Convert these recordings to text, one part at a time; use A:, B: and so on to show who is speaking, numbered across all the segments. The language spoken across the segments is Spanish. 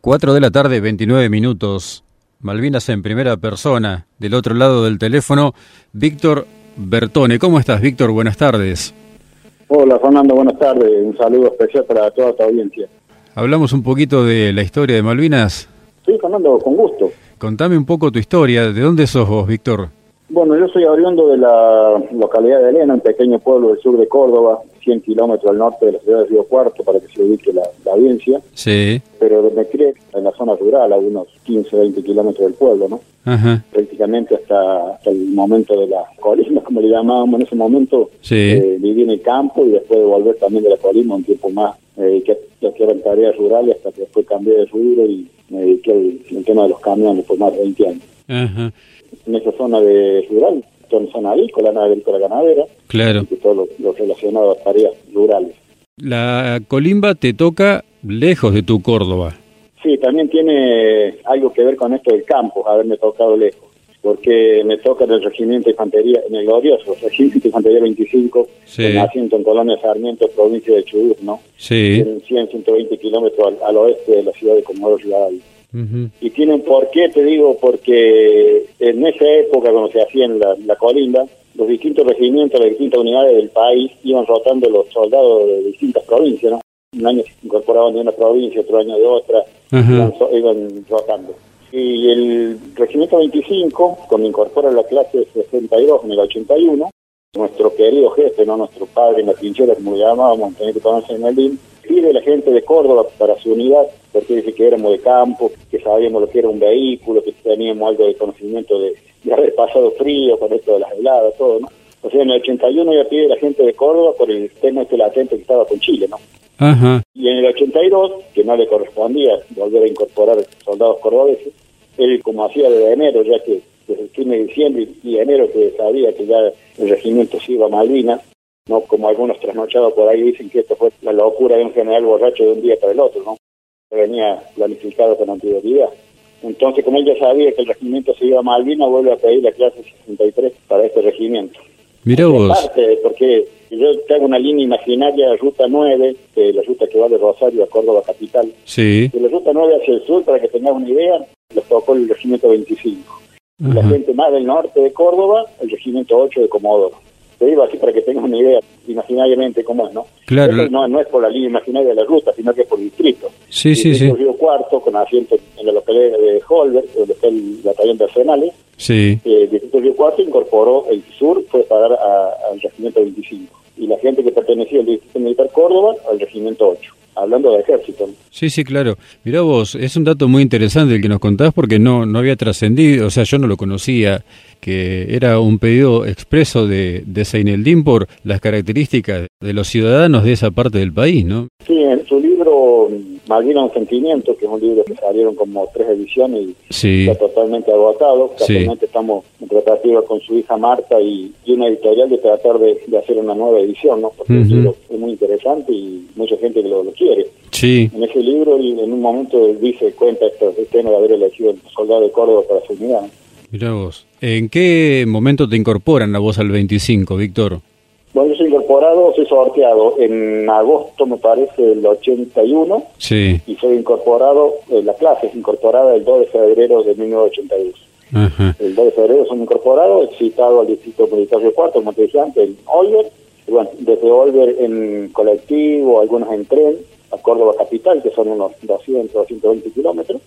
A: 4 de la tarde, 29 minutos. Malvinas en primera persona. Del otro lado del teléfono, Víctor Bertone. ¿Cómo estás, Víctor? Buenas tardes.
B: Hola, Fernando. Buenas tardes. Un saludo especial para toda tu audiencia.
A: Hablamos un poquito de la historia de Malvinas.
B: Sí, Fernando, con gusto.
A: Contame un poco tu historia. ¿De dónde sos vos, Víctor?
B: Bueno, yo soy oriundo de la localidad de Elena, un pequeño pueblo del sur de Córdoba, 100 kilómetros al norte de la ciudad de Río Cuarto, para que se ubique la, audiencia.
A: Sí.
B: Pero me crié en la zona rural, a unos 15, 20 kilómetros del pueblo, ¿no?
A: Ajá.
B: Prácticamente hasta, el momento de la colima, como le llamábamos en ese momento.
A: Sí.
B: Eh, viví en el campo y después de volver también de la colima un tiempo más, eh, que, que eran tareas rurales hasta que después cambié de rubro y me dediqué al, tema de los camiones por más de 20 años.
A: Ajá
B: en esa zona de rural, en zona agrícola, agrícola ganadera,
A: claro.
B: y todo lo, relacionado a tareas rurales.
A: La colimba te toca lejos de tu Córdoba.
B: Sí, también tiene algo que ver con esto del campo, haberme tocado lejos, porque me toca en el regimiento de infantería, en el glorioso regimiento de infantería 25,
A: sí.
B: en asiento en Colonia Sarmiento, provincia de Chubut, ¿no?
A: Sí.
B: En 100, 120 kilómetros al, oeste de la ciudad de Comodoro Rivadavia. Y tiene un porqué, te digo, porque en esa época, cuando se hacía en la, colinda, los distintos regimientos, las distintas unidades del país iban rotando los soldados de distintas provincias, ¿no? Un año se incorporaban de una provincia, otro año de otra, iban, rotando. Y el regimiento 25, cuando incorpora la clase 62 en el 81, nuestro querido jefe, no nuestro padre en la trinchera, como le llamábamos, que conocer en el pide la gente de Córdoba para su unidad, porque dice que éramos de campo, que sabíamos lo que era un vehículo, que teníamos algo de conocimiento de, haber pasado frío con esto de las heladas, todo, ¿no? O sea, en el 81 ya pide la gente de Córdoba por el tema este latente que estaba con Chile, ¿no?
A: Ajá.
B: Y en el 82, que no le correspondía volver a incorporar soldados cordobeses, él como hacía de enero, ya que desde el fin de diciembre y enero que sabía que ya el regimiento se iba a Malvinas, no como algunos trasnochados por ahí dicen que esto fue la locura de un general borracho de un día para el otro, ¿no? Venía planificado con anterioridad. Entonces, como él ya sabía que el regimiento se iba a Malvinas, vuelve a pedir la clase 63 para este regimiento.
A: Mira vos.
B: porque yo tengo una línea imaginaria, ruta 9, que la ruta que va de Rosario a Córdoba capital.
A: Sí.
B: De la ruta 9 hacia el sur, para que tengas una idea, los tocó el regimiento 25. La gente más del norte de Córdoba, el regimiento 8 de Comodoro te digo así para que tengas una idea imaginariamente cómo es, ¿no?
A: Claro.
B: no, no es por la línea imaginaria de la ruta, sino que es por distrito.
A: Sí, sí, sí.
B: Río Cuarto, con asiento en la localidad de Holberg, donde está el batallón de arsenales.
A: Sí.
B: Eh, el distrito Río Cuarto incorporó el sur, fue pagar al regimiento 25. Y la gente que pertenecía al distrito militar Córdoba, al regimiento 8 hablando de ejército.
A: Sí, sí, claro. Mirá vos, es un dato muy interesante el que nos contás porque no, no había trascendido, o sea, yo no lo conocía, que era un pedido expreso de, de Seineldín por las características de los ciudadanos de esa parte del país, ¿no?
B: Sí, en su libro Malvina un sentimiento, que es un libro que salieron como tres ediciones y está totalmente agotado. Actualmente estamos en tratativa con su hija Marta y, una editorial de tratar de, hacer una nueva edición, ¿no? Porque el libro es muy interesante y mucha gente lo, lo quiere.
A: Sí.
B: En ese libro, en un momento, dice, cuenta esto, el tema de haber elegido el soldado de Córdoba para su unidad.
A: Mirá vos. ¿En qué momento te incorporan la voz al 25, Víctor?
B: Bueno, yo soy incorporado, soy sorteado en agosto, me parece, del 81.
A: Sí.
B: Y soy incorporado, eh, la clase es incorporada el 2 de febrero de 1982. Ajá. El 2 de febrero soy incorporado, citado al Distrito Militar de Cuarto, como te dije antes, en Olver. Y bueno, desde Olver en colectivo, algunos en tren, a Córdoba Capital, que son unos 200, 220 kilómetros.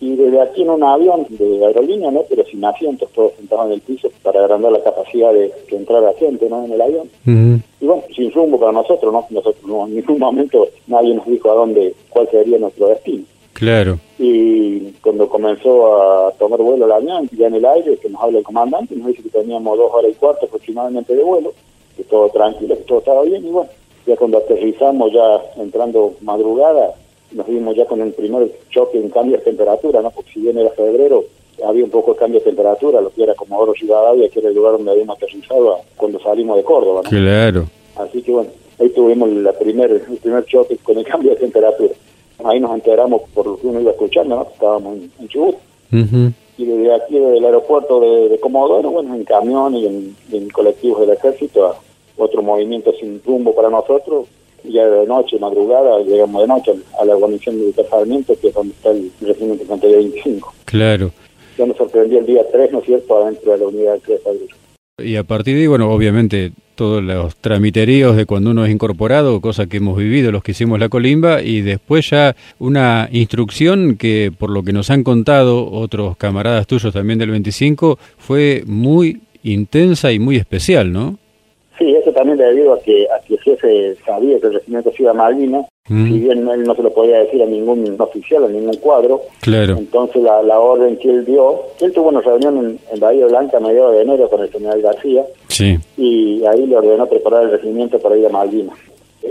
B: Y desde aquí en un avión de aerolínea, ¿no? pero sin asientos, todos sentados en el piso para agrandar la capacidad de que entrara gente ¿no? en el avión. Y bueno, sin rumbo para nosotros, ¿no? Nosotros no, en ningún momento nadie nos dijo a dónde, cuál sería nuestro destino.
A: Claro.
B: Y cuando comenzó a tomar vuelo el avión, ya en el aire, que nos habla el comandante, nos dice que teníamos dos horas y cuarto aproximadamente de vuelo, que todo tranquilo, que todo estaba bien, y bueno, ya cuando aterrizamos, ya entrando madrugada, nos vimos ya con el primer choque en cambio de temperatura, ¿no? Porque si bien era febrero, había un poco de cambio de temperatura, lo que era como Oro Ciudadavia, que era el lugar donde habíamos aterrizado cuando salimos de Córdoba, ¿no?
A: Claro.
B: Así que bueno, ahí tuvimos la primer, el primer choque con el cambio de temperatura. Ahí nos enteramos por lo que uno iba escuchando, ¿no? Estábamos en, Chubut. Y desde aquí, del aeropuerto de, Comodoro, bueno, en camión y en, en colectivos del ejército, otro movimiento sin rumbo para nosotros, ya de noche, madrugada, llegamos de noche a la guarnición militar Sarmiento, que es donde está el regimiento de 25.
A: Claro.
B: Ya nos sorprendió el día 3, ¿no es cierto?, adentro de la unidad de Padrullo.
A: Y a partir de ahí, bueno, obviamente todos los tramiteríos de cuando uno es incorporado, cosa que hemos vivido los que hicimos la colimba, y después ya una instrucción que, por lo que nos han contado otros camaradas tuyos también del 25, fue muy intensa y muy especial, ¿no?
B: Sí, eso también debido a que, a que el jefe sabía que el regimiento se iba a Malvinas, mm. si bien él no se lo podía decir a ningún oficial, a ningún cuadro,
A: claro.
B: entonces la, la orden que él dio, él tuvo una reunión en, Bahía Blanca a mediados de enero con el general García,
A: sí.
B: y ahí le ordenó preparar el regimiento para ir a Malvinas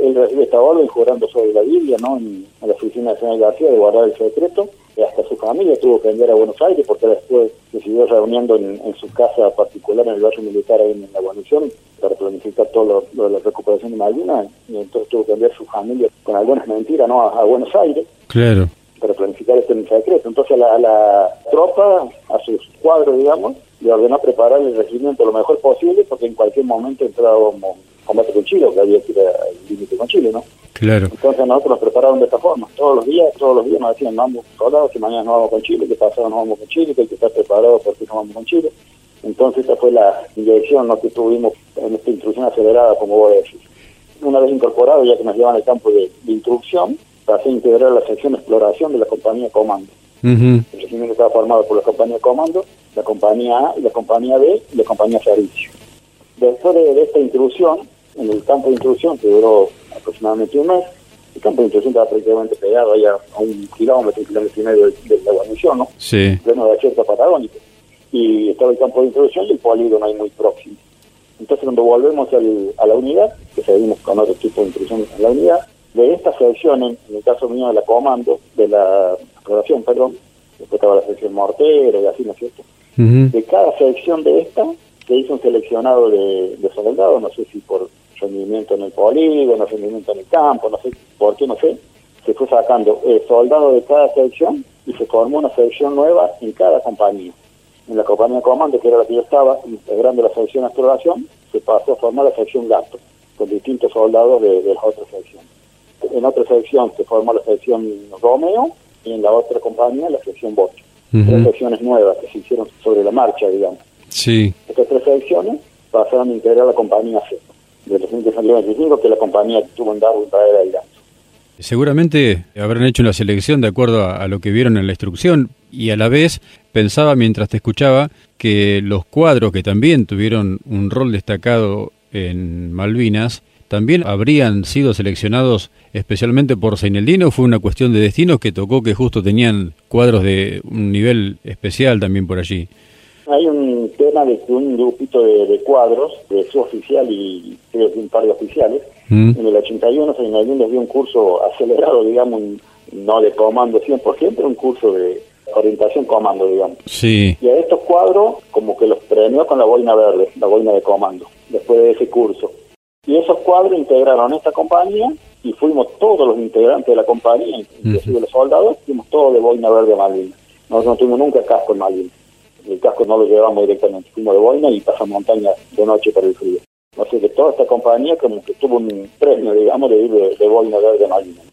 B: él recibe esta orden jurando sobre la Biblia, ¿no? En, la oficina de Señor García de guardar el secreto. Y hasta su familia tuvo que venir a Buenos Aires porque después se siguió reuniendo en, su casa particular en el barrio militar ahí en la guarnición planificar todo lo, de la recuperación de Malvinas. Y entonces tuvo que enviar su familia con algunas mentiras, ¿no? A, Buenos Aires.
A: Claro.
B: Para planificar este secreto. Entonces a la, tropa, a sus cuadros, digamos, le ordenó preparar el regimiento lo mejor posible porque en cualquier momento entrábamos combate con Chile, que había que ir al límite con Chile, ¿no?
A: Claro.
B: Entonces nosotros nos prepararon de esta forma, todos los días, todos los días nos decían, vamos soldados, que mañana nos vamos con Chile, que pasado nos vamos con Chile, que hay que estar preparado porque nos vamos con Chile. Entonces esta fue la dirección ¿no? que tuvimos en esta instrucción acelerada, como voy a decir. Una vez incorporado, ya que nos llevan al campo de, instrucción, pasé a integrar la sección de exploración de la compañía Comando. El regimiento estaba formado por la compañía Comando, la compañía A la compañía B y la compañía Servicio. Después de esta intrusión, en el campo de introducción, que duró aproximadamente un mes. El campo de introducción estaba prácticamente pegado allá a un kilómetro, un kilómetro y medio de, la guarnición, ¿no?
A: Sí.
B: Pleno de acierto patagónico. Y estaba el campo de introducción y el polígono ahí muy próximo. Entonces, cuando volvemos al, a la unidad, que seguimos con otro tipo de introducción en la unidad, de esta sección, en, el caso mío de la comando, de la exploración, perdón, después estaba la sección mortero y así, ¿no es cierto? De cada sección de esta se hizo un seleccionado de, de soldados, no sé si por rendimiento en el polígono, rendimiento en el campo, no sé por qué, no sé, se fue sacando eh, soldados de cada sección y se formó una sección nueva en cada compañía. En la compañía de comando, que era la que yo estaba, integrando la sección de exploración, se pasó a formar la sección gato, con distintos soldados de, de las otras secciones. En otra sección se formó la sección Romeo y en la otra compañía la sección Bocho. Tres secciones nuevas que se hicieron sobre la marcha, digamos.
A: Sí.
B: Estas tres secciones pasaron a integrar la compañía C de los 25 que la compañía tuvo en Darwin para ir
A: Seguramente habrán hecho una selección de acuerdo a, lo que vieron en la instrucción y a la vez pensaba mientras te escuchaba que los cuadros que también tuvieron un rol destacado en Malvinas también habrían sido seleccionados especialmente por Seineldino fue una cuestión de destinos que tocó que justo tenían cuadros de un nivel especial también por allí.
B: Hay un tema de un grupito de, cuadros, de su oficial y creo que un par de oficiales. Mm. En el 81 se les dio un curso acelerado, digamos, no de comando 100%, pero un curso de orientación comando, digamos.
A: Sí.
B: Y a estos cuadros como que los premió con la boina verde, la boina de comando, después de ese curso. Y esos cuadros integraron esta compañía y fuimos todos los integrantes de la compañía, inclusive los soldados, fuimos todos de boina verde a Malvinas. Nosotros no tuvimos nunca casco en Malvinas el casco no lo llevamos directamente, fuimos de boina y pasamos montaña de noche para el frío. Así que toda esta compañía como que tuvo un premio, digamos, de ir de, boina verde.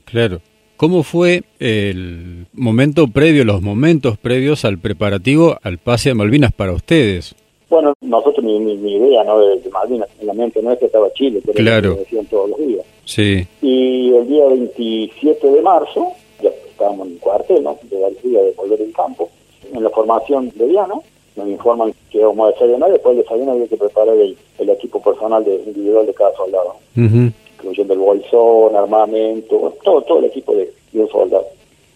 A: Claro. ¿Cómo fue el momento previo, los momentos previos al preparativo al pase a Malvinas para ustedes?
B: Bueno, nosotros ni, idea ¿no? de, Malvinas, en la mente nuestra estaba Chile, pero
A: claro.
B: decían todos los días.
A: Sí.
B: Y el día 27 de marzo, ya estábamos en el cuartel, ¿no? De día de volver en campo, en la formación de Diana, nos informan que vamos a desayunar después del desayuno había que preparar el, equipo personal de, individual de cada soldado, incluyendo el bolsón, armamento, todo, todo el equipo de, un soldado.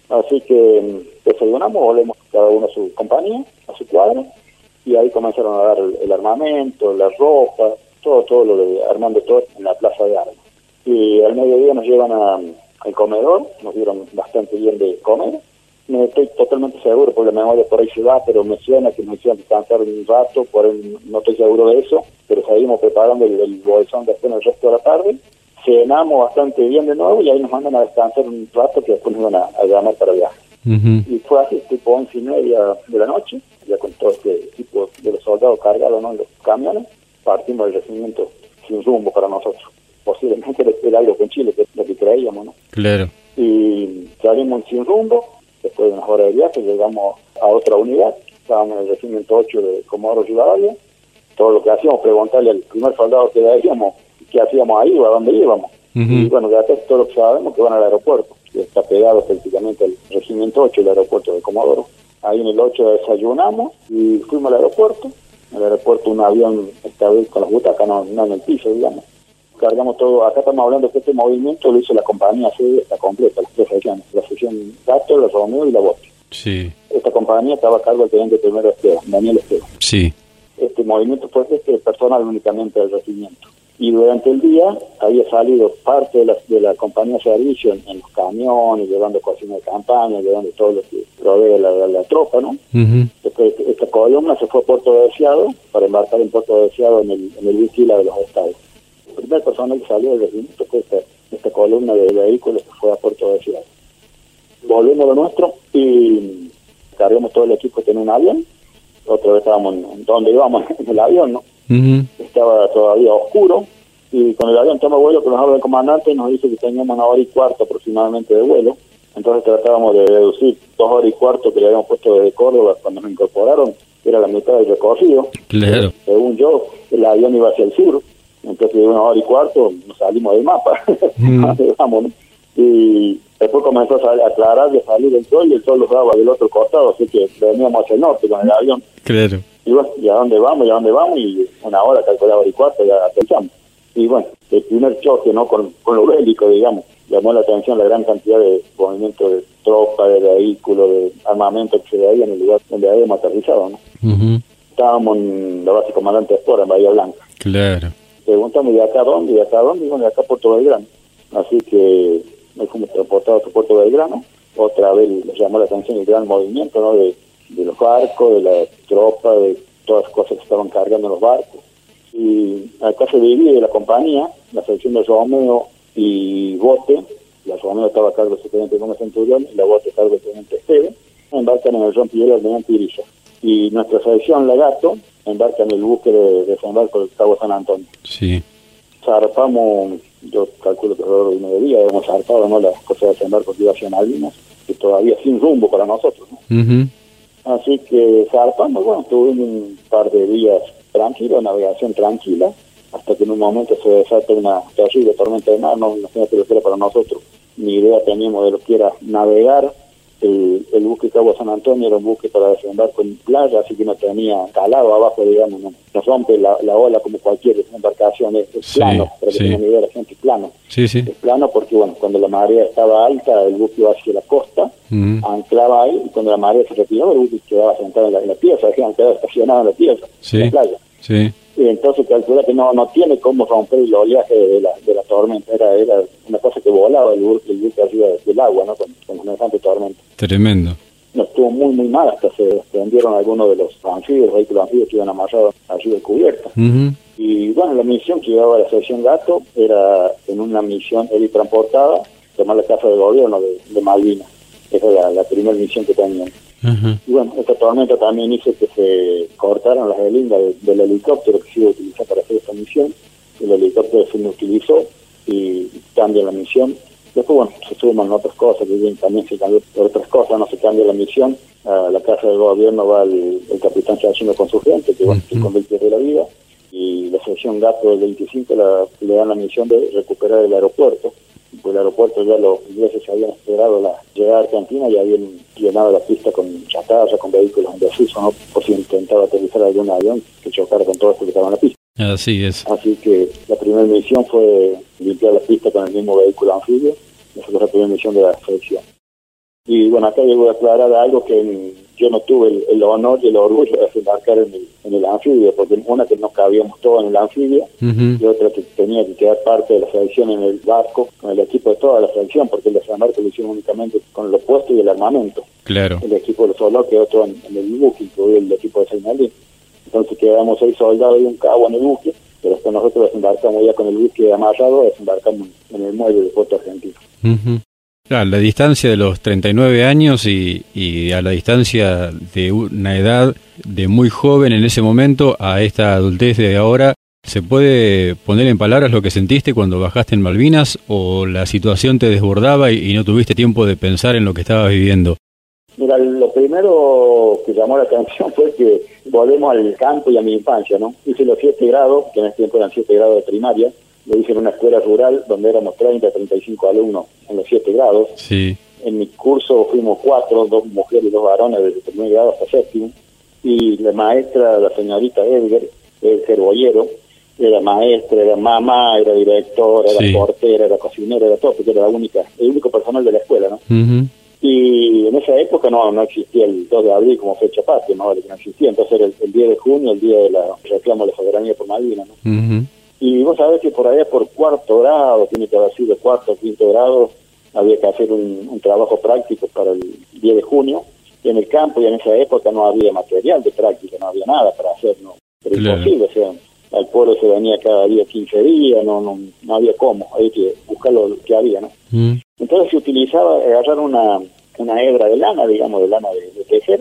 B: Así que mm, desayunamos, volvemos cada uno a su compañía, a su cuadro, y ahí comenzaron a dar el, armamento, la ropa, todo, todo lo de armando todo en la plaza de armas. Y al mediodía nos llevan al comedor, nos dieron bastante bien de comer, no estoy totalmente seguro, porque la memoria por ahí se va, pero me suena que nos hicieron descansar un rato, por ahí no estoy seguro de eso, pero seguimos preparando el, bolsón después el resto de la tarde, cenamos bastante bien de nuevo y ahí nos mandan a descansar un rato que después nos van a, llamar para viaje. Y fue así, tipo once y media de la noche, ya con todo este equipo de los soldados cargados ¿no? en los camiones, partimos del regimiento sin rumbo para nosotros. posiblemente era algo con Chile, que es lo que creíamos, ¿no?
A: Claro.
B: Y salimos sin rumbo, después de unas horas de viaje llegamos a otra unidad, estábamos en el regimiento 8 de Comodoro Rivadavia, todo lo que hacíamos, preguntarle al primer soldado que veíamos qué hacíamos ahí o a dónde íbamos. Y bueno, ya todo lo que sabemos que van al aeropuerto, que está pegado prácticamente al regimiento 8, el aeropuerto de Comodoro. Ahí en el 8 desayunamos y fuimos al aeropuerto. En el aeropuerto un avión esta vez con las butacas no, no en el piso, digamos. Cargamos todo, acá estamos hablando que este movimiento lo hizo la compañía C, está completa, las tres secciones, la sección Gato, la Romeo y la Bote.
A: Sí.
B: Esta compañía estaba a cargo del teniente primero Esteban, Daniel Esteban.
A: Sí.
B: Este movimiento fue este personal únicamente del regimiento y durante el día había salido parte de la, de la compañía de servicio en, los camiones, llevando cocina de campaña, llevando todo lo que provee la, la, tropa, ¿no? Después, esta columna se fue a Puerto Deseado para embarcar en Puerto Deseado en el, en el de los estados. El primer personal que salió del regimiento fue esta, esta columna de vehículos que fue a Puerto Deseado. Volvimos a lo nuestro y cargamos todo el equipo en un avión. Otra vez estábamos en, donde íbamos en el avión, ¿no? Estaba todavía oscuro y con el avión toma vuelo que nos habla el comandante nos dice que teníamos una hora y cuarto aproximadamente de vuelo. Entonces tratábamos de reducir dos horas y cuarto que le habíamos puesto desde Córdoba cuando nos incorporaron, era la mitad del recorrido.
A: Claro.
B: Según yo, el avión iba hacia el sur, entonces de una hora y cuarto nos salimos del mapa. Y después comenzó a aclarar de salir el sol y el sol los daba del otro costado, así que veníamos hacia el norte con el avión.
A: Claro.
B: Y bueno, ¿y a dónde vamos? ¿Y a dónde vamos? Y una hora, calculaba y cuarto, ya pensamos. Y bueno, el primer choque, ¿no? Con, con lo bélico, digamos, llamó la atención la gran cantidad de movimientos de tropa, de vehículos, de armamento que se veía en el lugar donde habíamos aterrizado, ¿no? Estábamos en la base comandante de Espora, en Bahía Blanca.
A: Claro.
B: Preguntamos, ¿y acá dónde? ¿Y acá dónde? Y bueno, y acá Puerto Belgrano. Así que nos fuimos transportados a Puerto Belgrano. Otra vez les llamó la atención el gran movimiento, ¿no? De, de los barcos, de la tropa, de todas las cosas que estaban cargando los barcos. Y acá se divide la compañía, la sección de Romeo y Bote, la Romeo estaba a cargo del teniente Gómez Centurión y la Bote a cargo del teniente Esteve, embarcan en el rompillero del teniente Irisa. Y nuestra sección Lagato embarca en el buque de desembarco del Cabo San Antonio.
A: Sí.
B: Zarpamos, yo calculo que alrededor de un mediodía hemos zarpado ¿no? las cosas de desembarco que iba hacia Malvinas, que todavía sin rumbo para nosotros. ¿no? Así que zarpamos, bueno, tuvimos un par de días tranquilos, navegación tranquila, hasta que en un momento se desata una terrible tormenta de mar, no imagínate lo que era para nosotros, ni idea teníamos de lo que era navegar, el, el buque Cabo San Antonio era un buque para desembarco en playa, así que no tenía calado abajo, digamos, no, no rompe la, la, ola como cualquier embarcación, es, es
A: Sí,
B: plano, para que
A: sí.
B: tengan idea la gente, es plano.
A: Sí, sí.
B: Es plano porque, bueno, cuando la marea estaba alta, el buque iba hacia la costa,
A: Ujú.
B: anclaba ahí, y cuando la marea se retiraba, el buque quedaba sentado en la, en la pieza, quedaba estacionado en la pieza, en la playa.
A: Sí.
B: Y entonces calcula que no no tiene cómo romper el oleaje de la, de la tormenta, era era una cosa que volaba el buque, el buque arriba del agua, ¿no? Con, con semejante tormenta.
A: Tremendo.
B: Nos estuvo muy, muy mal, hasta se desprendieron algunos de los anfibios, vehículos anfibios que iban amarrados allí de cubierta. Y bueno, la misión que llevaba la sección Gato era en una misión helitransportada, tomar la casa de gobierno de, de Malvinas. Esa era la, la primera misión que tenían. Y bueno, esta tormenta también hizo que se cortaran las helingas de- del helicóptero que se iba a utilizar para hacer esta misión. El helicóptero se inutilizó y cambia la misión. Después, bueno, se suman otras cosas, también se cambió por otras cosas, no se cambia la misión. A la casa del gobierno va el, el capitán Chachino con su gente, que bueno,
A: Ujú.
B: convierte de la vida. Y la sección Gato del 25 la- le dan la misión de recuperar el aeropuerto. Pues el aeropuerto ya los ingleses se habían esperado la llegada a Argentina y habían llenado la pista con chatarra, con vehículos en desuso, ¿no? por si intentaba aterrizar algún avión que chocara con todo esto que estaba en la pista.
A: Así es.
B: Así que la primera misión fue limpiar la pista con el mismo vehículo anfibio. Esa fue la primera misión de la selección. Y bueno, acá a aclarar algo que yo no tuve el, el honor y el orgullo de desembarcar en el, en el anfibio, porque una que no cabíamos todos en el anfibio y otra que tenía que quedar parte de la selección en el barco con el equipo de toda la selección, porque el desembarco lo hicimos únicamente con los puestos y el armamento.
A: Claro.
B: El equipo de los soldados quedó todo en, en el buque, incluido el equipo de Seinalín. Entonces quedamos seis soldados y un cabo en el buque, pero después nosotros desembarcamos ya con el buque amarrado, desembarcamos en el muelle de Puerto Argentino.
A: La distancia de los 39 años y, y a la distancia de una edad de muy joven en ese momento a esta adultez de ahora, ¿Se puede poner en palabras lo que sentiste cuando bajaste en Malvinas o la situación te desbordaba y, no tuviste tiempo de pensar en lo que estabas viviendo?
B: Mira, lo primero que llamó la atención fue que volvemos al campo y a mi infancia, ¿no? Hice los siete grados, que en ese tiempo eran siete grados de primaria, lo hice en una escuela rural donde éramos 30, 35 alumnos en los siete grados.
A: Sí.
B: En mi curso fuimos cuatro, dos mujeres y dos varones desde primer grado hasta séptimo. Y la maestra, la señorita Edgar, el Cerbollero, era maestra, era mamá, era directora, era portera, era cocinera, era todo, porque era la única, el único personal de la escuela, ¿no? Y en esa época no no existía el 2 de abril como fecha patria, no, no existía, entonces era el, 10 de junio, el día de la reclamo de la soberanía por Malvinas, ¿no? Y vos sabés que por allá por cuarto grado, tiene que haber sido cuarto o quinto grado, había que hacer un, trabajo práctico para el 10 de junio, y en el campo y en esa época no había material de práctica, no había nada para hacer, ¿no? Pero imposible, o sea, al pueblo se venía cada día 15 días, no, no, no había cómo, había que buscar lo que había, ¿no? Mm. Entonces se utilizaba agarrar una, una hebra de lana, digamos, de lana de, tejer,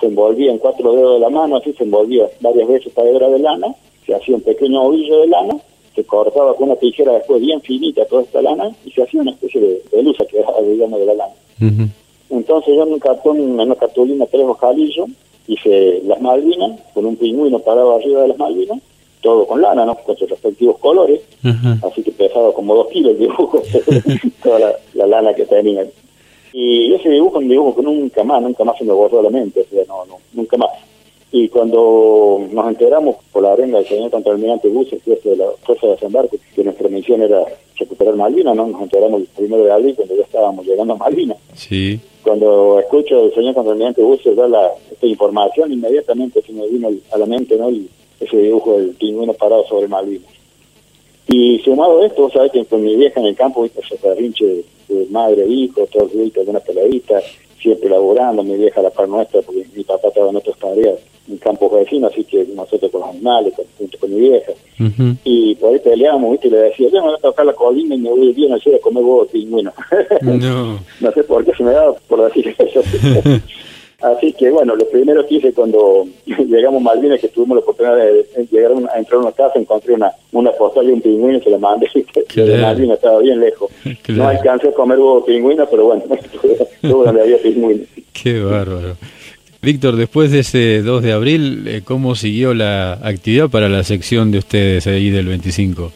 B: se envolvía en cuatro dedos de la mano, así se envolvía varias veces esta hebra de lana, se hacía un pequeño ovillo de lana, se cortaba con una tijera después bien finita toda esta lana y se hacía una especie de, de que era, digamos, de la lana. Entonces yo en un cartón, en una cartulina, tres ojalillos, hice las malvinas, con un pingüino parado arriba de las malvinas, todo con lana, ¿no? Con sus respectivos colores, así que pesaba como dos kilos el dibujo, toda la, lana que tenía. Y ese dibujo un dibujo que nunca más, nunca más se me borró la mente, o sea, no, no, nunca más. Y cuando nos enteramos por la arenga del señor contra el almirante Buses, jefe de la Fuerza de Desembarco, que nuestra misión era recuperar Malvinas, ¿no? Nos enteramos el primero de abril cuando ya estábamos llegando a Malvinas.
A: Sí.
B: Cuando escucho al señor contra el almirante Buses dar la, esta información, inmediatamente se me vino a la mente, ¿no? ese dibujo del pingüino parado sobre Malvinas. Y sumado a esto, vos sabés que con mi vieja en el campo, viste, ese perrinche de, madre e hijo, todos de una peladita, siempre laborando, mi vieja a la par nuestra, porque mi papá estaba en otras tareas en campos vecinos, así que nosotros con los animales, junto con mi vieja. Y por ahí peleábamos, ¿viste? y le decía, yo me voy a tocar la colina y me voy bien al a comer huevos pingüinos. no. no sé por qué se me daba por decir eso. Así que bueno, lo primero que hice cuando llegamos a Malvinas, que tuvimos la oportunidad de, llegar a, entrar a una casa, encontré una, una postal y un pingüino y se la mandé. de Malvinas estaba bien lejos. No alcancé a comer huevo pingüino, pero bueno, estuvo donde había pingüino.
A: Qué bárbaro. Víctor, después de ese 2 de abril, eh, ¿cómo siguió la actividad para la sección de ustedes ahí del 25?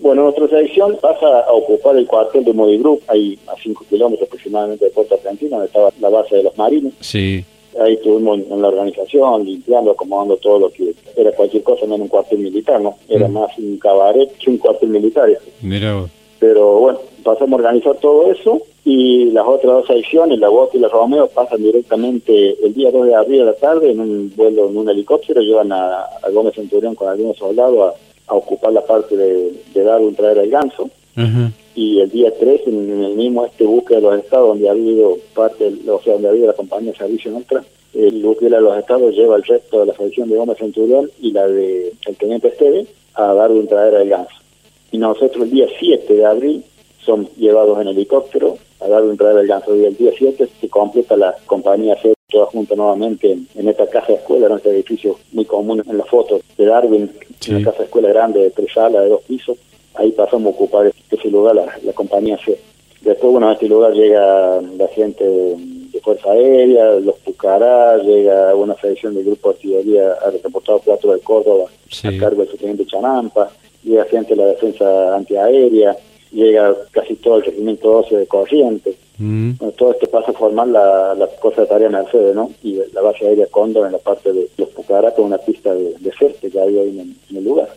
B: Bueno, nuestra sección pasa a ocupar el cuartel de Modigroup, ahí a 5 kilómetros aproximadamente de Puerto Argentina, donde estaba la base de los marines.
A: Sí.
B: Ahí estuvimos en la organización, limpiando, acomodando todo lo que era cualquier cosa, no era un cuartel militar, ¿no? Era mm. más un cabaret que un cuartel militar.
A: Mira
B: Pero bueno, pasamos a organizar todo eso y las otras dos secciones, la Bota y la Romeo, pasan directamente el día 2 de abril a la tarde en un vuelo en un helicóptero, llevan a, a Gómez Centurión con algunos soldados a a ocupar la parte de, de un traer el ganso. Y el día 3, en, el mismo este buque de los estados, donde ha habido parte, o sea, donde ha habido la compañía de servicio nuestra, el buque de los estados lleva el resto de la sección de Gómez Centurión y la de el Teniente Esteve a un traer el ganso. Y nosotros el día 7 de abril son llevados en helicóptero a un traer el ganso. Y el día 7 se completa la compañía C toda junta nuevamente en, esta casa de escuela, en este edificio muy común en las fotos de Darwin, una casa de escuela grande de tres salas, de dos pisos. Ahí pasamos a ocupar ese lugar la, compañía C. Después, bueno, a este lugar llega la gente de Fuerza Aérea, los Pucará, llega una selección del Grupo de Artillería a reportado 4 de Córdoba a cargo del subteniente Chanampa, llega gente de la Defensa Antiaérea, llega casi todo el regimiento 12 de Corrientes. Mm. todo esto pasa a formar la, la cosa de tarea Mercedes, ¿no? Y la base aérea Cóndor en la parte de los Pucará con una pista de, de que hay ahí en, el lugar.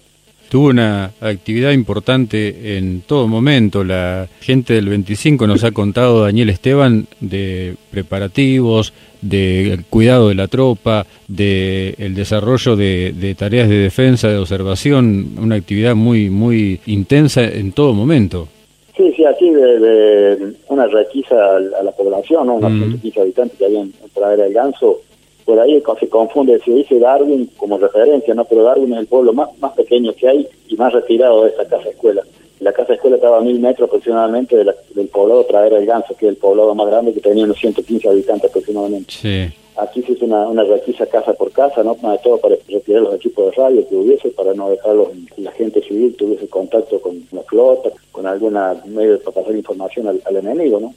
A: Tuvo una actividad importante en todo momento. La gente del 25 nos ha contado, Daniel Esteban, de preparativos, de cuidado de la tropa, de el desarrollo de, de, tareas de defensa, de observación, una actividad muy muy intensa en todo momento.
B: Sí, sí, aquí de, una requisa a la población, ¿no? unos mm. habitantes que habían en Pradera del Ganso, por ahí se confunde, se dice Darwin como referencia, ¿no? Pero Darwin es el pueblo más, más pequeño que hay y más retirado de esta casa escuela. La casa escuela estaba a mil metros aproximadamente del poblado Pradera del Ganso, que es el poblado más grande que tenía unos 115 habitantes aproximadamente.
A: Sí.
B: Aquí se hizo una, una requisa casa por casa, ¿no? Más de todo para retirar los equipos de radio que hubiese, para no dejarlos, la gente civil tuviese contacto con la flota, con alguna medio para pasar información al, enemigo, ¿no?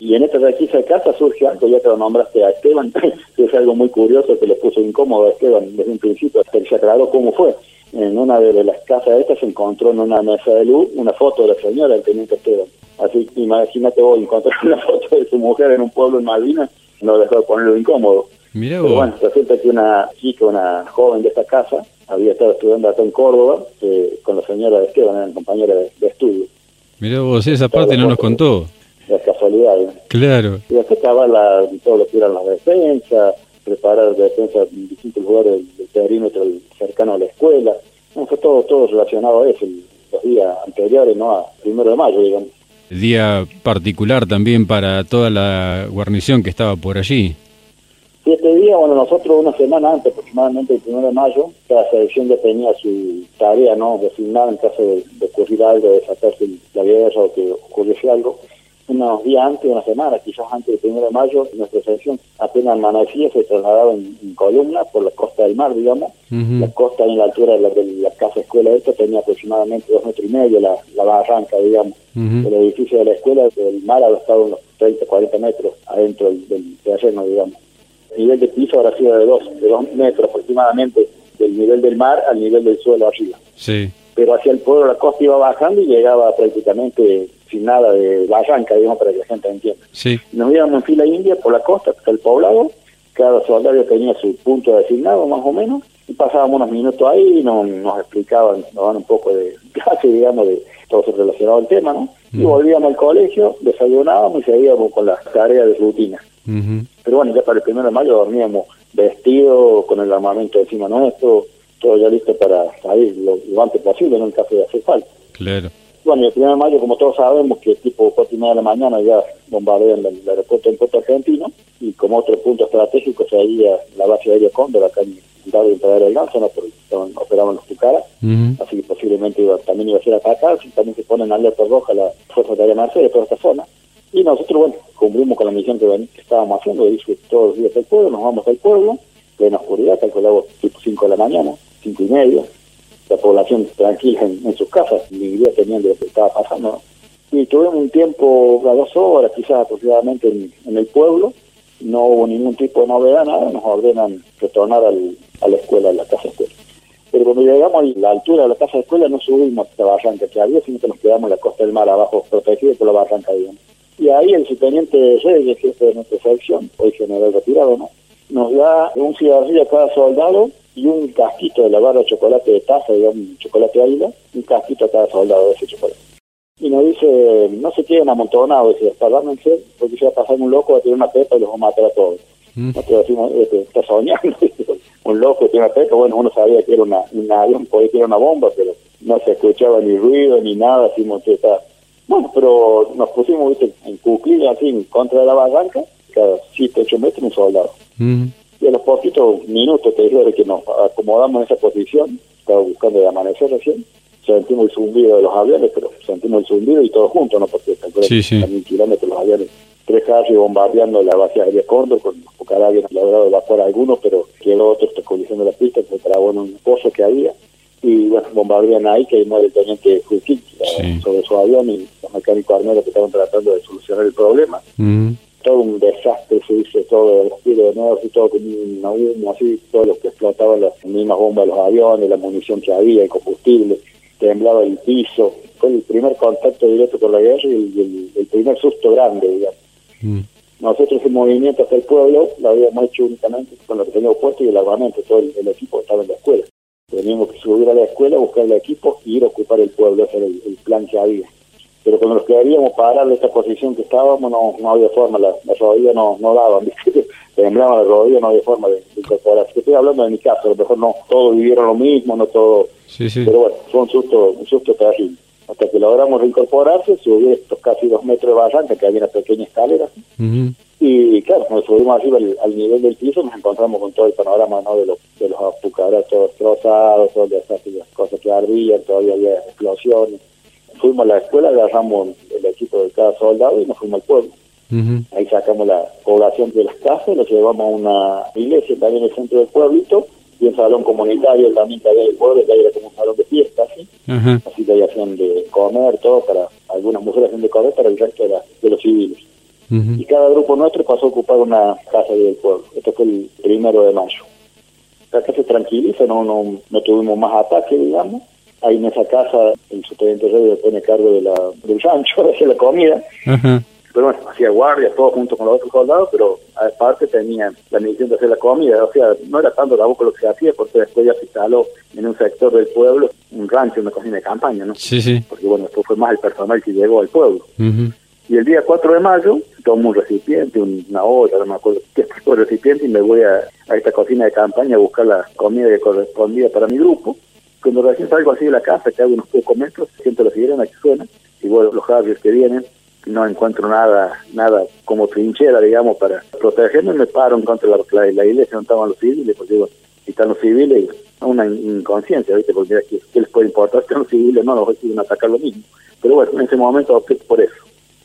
B: Y en esta requisa de casa surge algo, ya que lo nombraste a Esteban, que es algo muy curioso que le puso incómodo a Esteban desde un principio, hasta que se aclaró cómo fue. En una de las casas estas se encontró en una mesa de luz una foto de la señora, el teniente Esteban. Así imagínate vos encontrar una foto de su mujer en un pueblo en Malvinas no dejó de ponerlo incómodo.
A: Pero
B: bueno, resulta que una chica, una joven de esta casa, había estado estudiando acá en Córdoba eh, con la señora de Esteban, eran compañera de, estudio.
A: Mira vos, esa parte no nos contó.
B: La casualidad.
A: Claro.
B: Y después estaba la, todo lo que eran las defensas, preparar defensas en distintos lugares del, perímetro cercano a la escuela. fue todo, todo relacionado a eso, los días anteriores, ¿no? A primero de mayo, digamos
A: día particular también para toda la guarnición que estaba por allí.
B: Sí, este día, bueno, nosotros una semana antes, aproximadamente el 1 de mayo, cada selección ya tenía su tarea, ¿no?, designada en caso de, ocurrir algo, de sacarse la guerra o que ocurriese algo unos días antes, una semana, quizás antes del 1 de mayo, nuestra selección apenas amanecía, se trasladaba en, columna por la costa del mar, digamos. La costa en la altura de la, casa escuela esta tenía aproximadamente dos metros y medio, la, la barranca, digamos. El edificio de la escuela, del mar había estado unos 30, 40 metros adentro del, terreno, digamos. El nivel de piso habrá sido de dos, de dos metros aproximadamente del nivel del mar al nivel del suelo arriba.
A: Sí.
B: Pero hacia el pueblo la costa iba bajando y llegaba prácticamente sin nada de barranca, digamos, para que la gente entienda.
A: Sí.
B: Nos íbamos en fila india por la costa hasta el poblado, cada soldado tenía su punto designado más o menos, y pasábamos unos minutos ahí y nos, nos explicaban, nos daban un poco de clase, digamos, de todo eso relacionado al tema, ¿no? Y mm. volvíamos al colegio, desayunábamos y seguíamos con las tareas de rutina. Pero bueno, ya para el primero de mayo dormíamos vestidos, con el armamento encima nuestro, todo ya listo para salir lo, antes posible, en el caso de hacer falta.
A: Claro.
B: Bueno, el 1 de mayo, como todos sabemos, que tipo cuatro y media de la mañana ya bombardean el, aeropuerto en Puerto Argentino y como otro punto estratégico sería la base aérea Cóndor acá en David en del Ganso, ¿no? porque operaban los Tucaras, así que posiblemente también iba a ser atacado, y también se ponen alerta roja la Fuerza de Aérea Mercedes, toda esta zona. Y nosotros, bueno, cumplimos con la misión que, estábamos haciendo, dice todos los días al pueblo, nos vamos al pueblo, plena oscuridad, calculamos tipo 5 de la mañana, cinco y media, la población tranquila en, sus casas, ni idea tenían de lo que estaba pasando. Y tuvimos un tiempo, a dos horas quizás aproximadamente en, el pueblo, no hubo ningún tipo de novedad, nada, nos ordenan retornar al, a la escuela, a la casa de escuela. Pero cuando llegamos a la altura de la casa de escuela no subimos esta barranca que había, sino que nos quedamos en la costa del mar abajo, protegidos por la barranca, digamos. Y ahí el subteniente Reyes, jefe de nuestra sección, hoy general retirado, ¿no? nos da un cigarrillo a cada soldado y un casquito de la barra de chocolate de taza, digamos, un chocolate águila, un casquito a cada soldado de ese chocolate. Y nos dice, no se queden amontonados, dice, espalármense, porque se va a pasar un loco, va a tener una pepa y los va a matar a todos. Mm. Nosotros decimos, este, está soñando, un loco tiene una pepa, bueno, uno sabía que era una, un avión, podía que era una bomba, pero no se escuchaba ni ruido ni nada, decimos que está... Bueno, pero nos pusimos ¿viste? en cuclillas así, en contra de la barranca, cada 7, 8 metros un soldado. Mm y a los poquitos minutos te digo de que nos acomodamos en esa posición, estaba buscando de amanecer recién, sentimos el zumbido de los aviones, pero sentimos el zumbido y todos juntos, ¿no? Porque sí, sí. a mil kilómetros los aviones, tres carros bombardeando la base aérea Córdoba, con cada avión logrado evacuar algunos, pero quedó otro está colisión de la pista, se trabó en un pozo que había, y bueno, bombardean ahí, que muere el teniente Juiquín eh, sobre su avión y los mecánicos armeros que estaban tratando de solucionar el problema. Mm todo un desastre se hizo todo el estilo de nuevo y todo con un humo así todo lo que explotaba las mismas bombas de los aviones la munición que había el combustible temblaba el piso. Fue el primer contacto directo con la guerra y el, primer susto grande digamos. Mm. nosotros el movimiento hasta el pueblo lo habíamos hecho únicamente con lo que teníamos puesto y el armamento todo el, equipo estaba en la escuela. Teníamos que subir a la escuela buscar el equipo y ir a ocupar el pueblo ese era el plan que había pero cuando nos quedaríamos parar de esta posición que estábamos no, no había forma, las la rodillas no, no daban, temblaban las rodillas, no había forma de, incorporarse. Estoy hablando de mi caso, a lo mejor no todos vivieron lo mismo, no todos, pero bueno, fue un susto, un susto terrible. Hasta que logramos reincorporarse, subí estos casi dos metros de barranca, que había una pequeña escalera, y claro, nos subimos arriba al, nivel del piso, nos encontramos con todo el panorama ¿no? de los de los apucaras todos trozados, todas las cosas que ardían, todavía había explosiones fuimos a la escuela, agarramos el equipo de cada soldado y nos fuimos al pueblo. Ahí sacamos la población de las casas, lo llevamos a una iglesia también en el centro del pueblito y un salón comunitario también que había del pueblo, que era como un salón de fiesta, ¿sí? así que ahí hacían de comer, todo, para algunas mujeres hacían de comer para el resto de, los civiles. Y cada grupo nuestro pasó a ocupar una casa del pueblo. Esto fue el primero de mayo. Acá se tranquiliza, no, no, no tuvimos más ataques, digamos. Ahí en esa casa el subteniente Rey pone cargo de la, del rancho, de la comida pero bueno, hacía guardia, todo junto con los otros soldados, pero aparte tenían la misión de hacer la comida, o sea, no era tanto boca lo que se hacía, porque después ya se instaló en un sector del pueblo un rancho, una cocina de campaña, ¿no?
A: Sí, sí.
B: Porque bueno, esto fue más el personal que llegó al pueblo. Y el día 4 de mayo tomo un recipiente, una olla, no me acuerdo qué tipo de recipiente, y me voy a, a esta cocina de campaña a buscar la comida que correspondía para mi grupo. Cuando recién salgo así de la casa, que hago unos pocos metros, siento la sirena que suena, y bueno, los javiers que vienen, no encuentro nada nada como trinchera, digamos, para protegerme, me paro en contra de la, iglesia donde estaban los civiles, porque digo, si están los civiles, una inconsciencia, ¿viste? Porque mira, ¿qué, les puede importar? Si los civiles no, los a atacar lo mismo. Pero bueno, en ese momento opté por eso.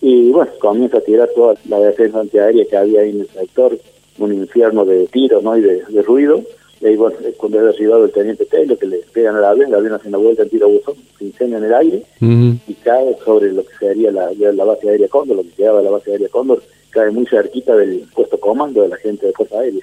B: Y bueno, comienza a tirar toda la defensa antiaérea que había ahí en el sector, un infierno de tiros ¿no? y de ruido y ahí, bueno, es cuando había arribado el teniente Taylor, que le pegan al avión, el avión hace una vuelta en tiro buzón, se incendia en el aire y cae sobre lo que sería la, la base aérea Cóndor, lo que quedaba de la base aérea Cóndor, cae muy cerquita del puesto comando de la gente de Fuerza Aérea.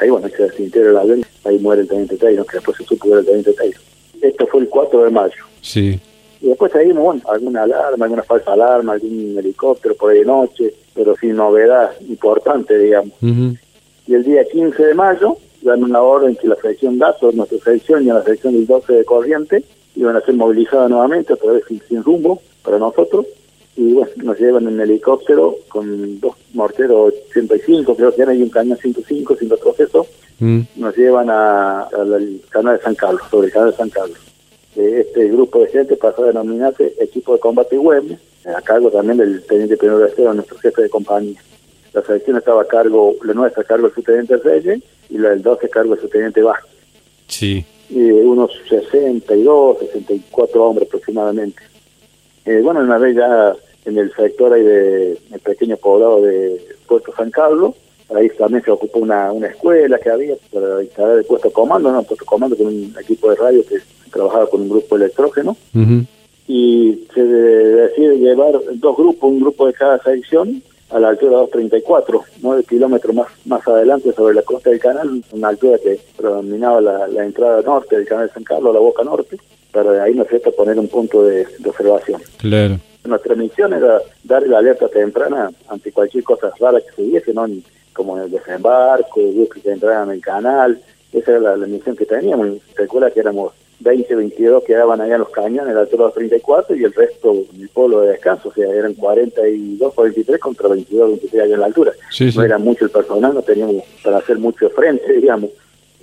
B: Ahí, bueno, se desintegra el avión, ahí muere el teniente Taylor, que después se supo que era el teniente Taylor. Esto fue el 4 de mayo.
A: Sí.
B: Y después seguimos, bueno, alguna alarma, alguna falsa alarma, algún helicóptero por ahí de noche, pero sin novedad importante, digamos. Y el día 15 de mayo dan una orden que la sección datos, nuestra sección y a la sección del 12 de corriente, iban a ser movilizadas nuevamente otra vez sin, rumbo para nosotros. Y bueno, nos llevan en helicóptero con dos morteros 85, creo que era, y un cañón 105 sin retroceso. Mm. Nos llevan al canal de San Carlos, sobre el canal de San Carlos. Este grupo de gente pasó a denominarse equipo de combate web, a cargo también del teniente primero de nuestro jefe de compañía. La selección estaba a cargo, la nuestra a cargo del subteniente Reyes y la del 12 a cargo del subteniente Vázquez.
A: Sí.
B: Y unos 62, 64 hombres aproximadamente. Eh, bueno, una vez ya en el sector ahí de el pequeño poblado de Puerto San Carlos, ahí también se ocupó una, una escuela que había para instalar el puesto comando, ¿no? puesto comando con un equipo de radio que trabajaba con un grupo electrógeno. Y se decide llevar dos grupos, un grupo de cada sección, a la altura de 234, 9 kilómetros más, más adelante sobre la costa del canal, una altura que predominaba la, entrada norte del canal de San Carlos, la boca norte, para de ahí nos falta poner un punto de, observación.
A: Claro.
B: Nuestra misión era dar la alerta temprana ante cualquier cosa rara que se diese, ¿no? como el desembarco, buques que entraran en el canal, esa era la, misión que teníamos. Recuerda que éramos 20, 22 quedaban allá en los cañones, la altura de 34 y el resto en el polo de descanso, o sea, eran 42, 43 contra 22, 23 allá en la altura. No era mucho el personal, no teníamos para hacer mucho frente, digamos.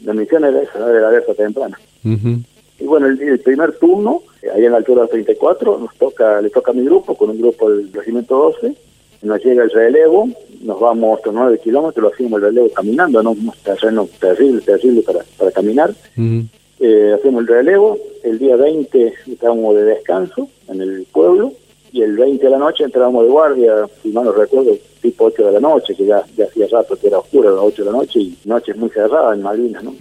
B: La misión era esa, de la alerta temprana. Y bueno, el, primer turno, eh, allá en la altura de 34, nos toca, le toca a mi grupo, con un grupo del regimiento 12, nos llega el relevo, nos vamos otros 9 kilómetros, lo hacemos el relevo caminando, no un terreno terrible, terrible para, para caminar eh, hacemos el relevo, el día 20 estábamos de descanso en el pueblo y el 20 de la noche entrábamos de guardia, si mal no recuerdo, tipo 8 de la noche, que ya, ya hacía rato que era oscuro a las 8 de la noche y noches muy cerradas en Malvinas, ¿no?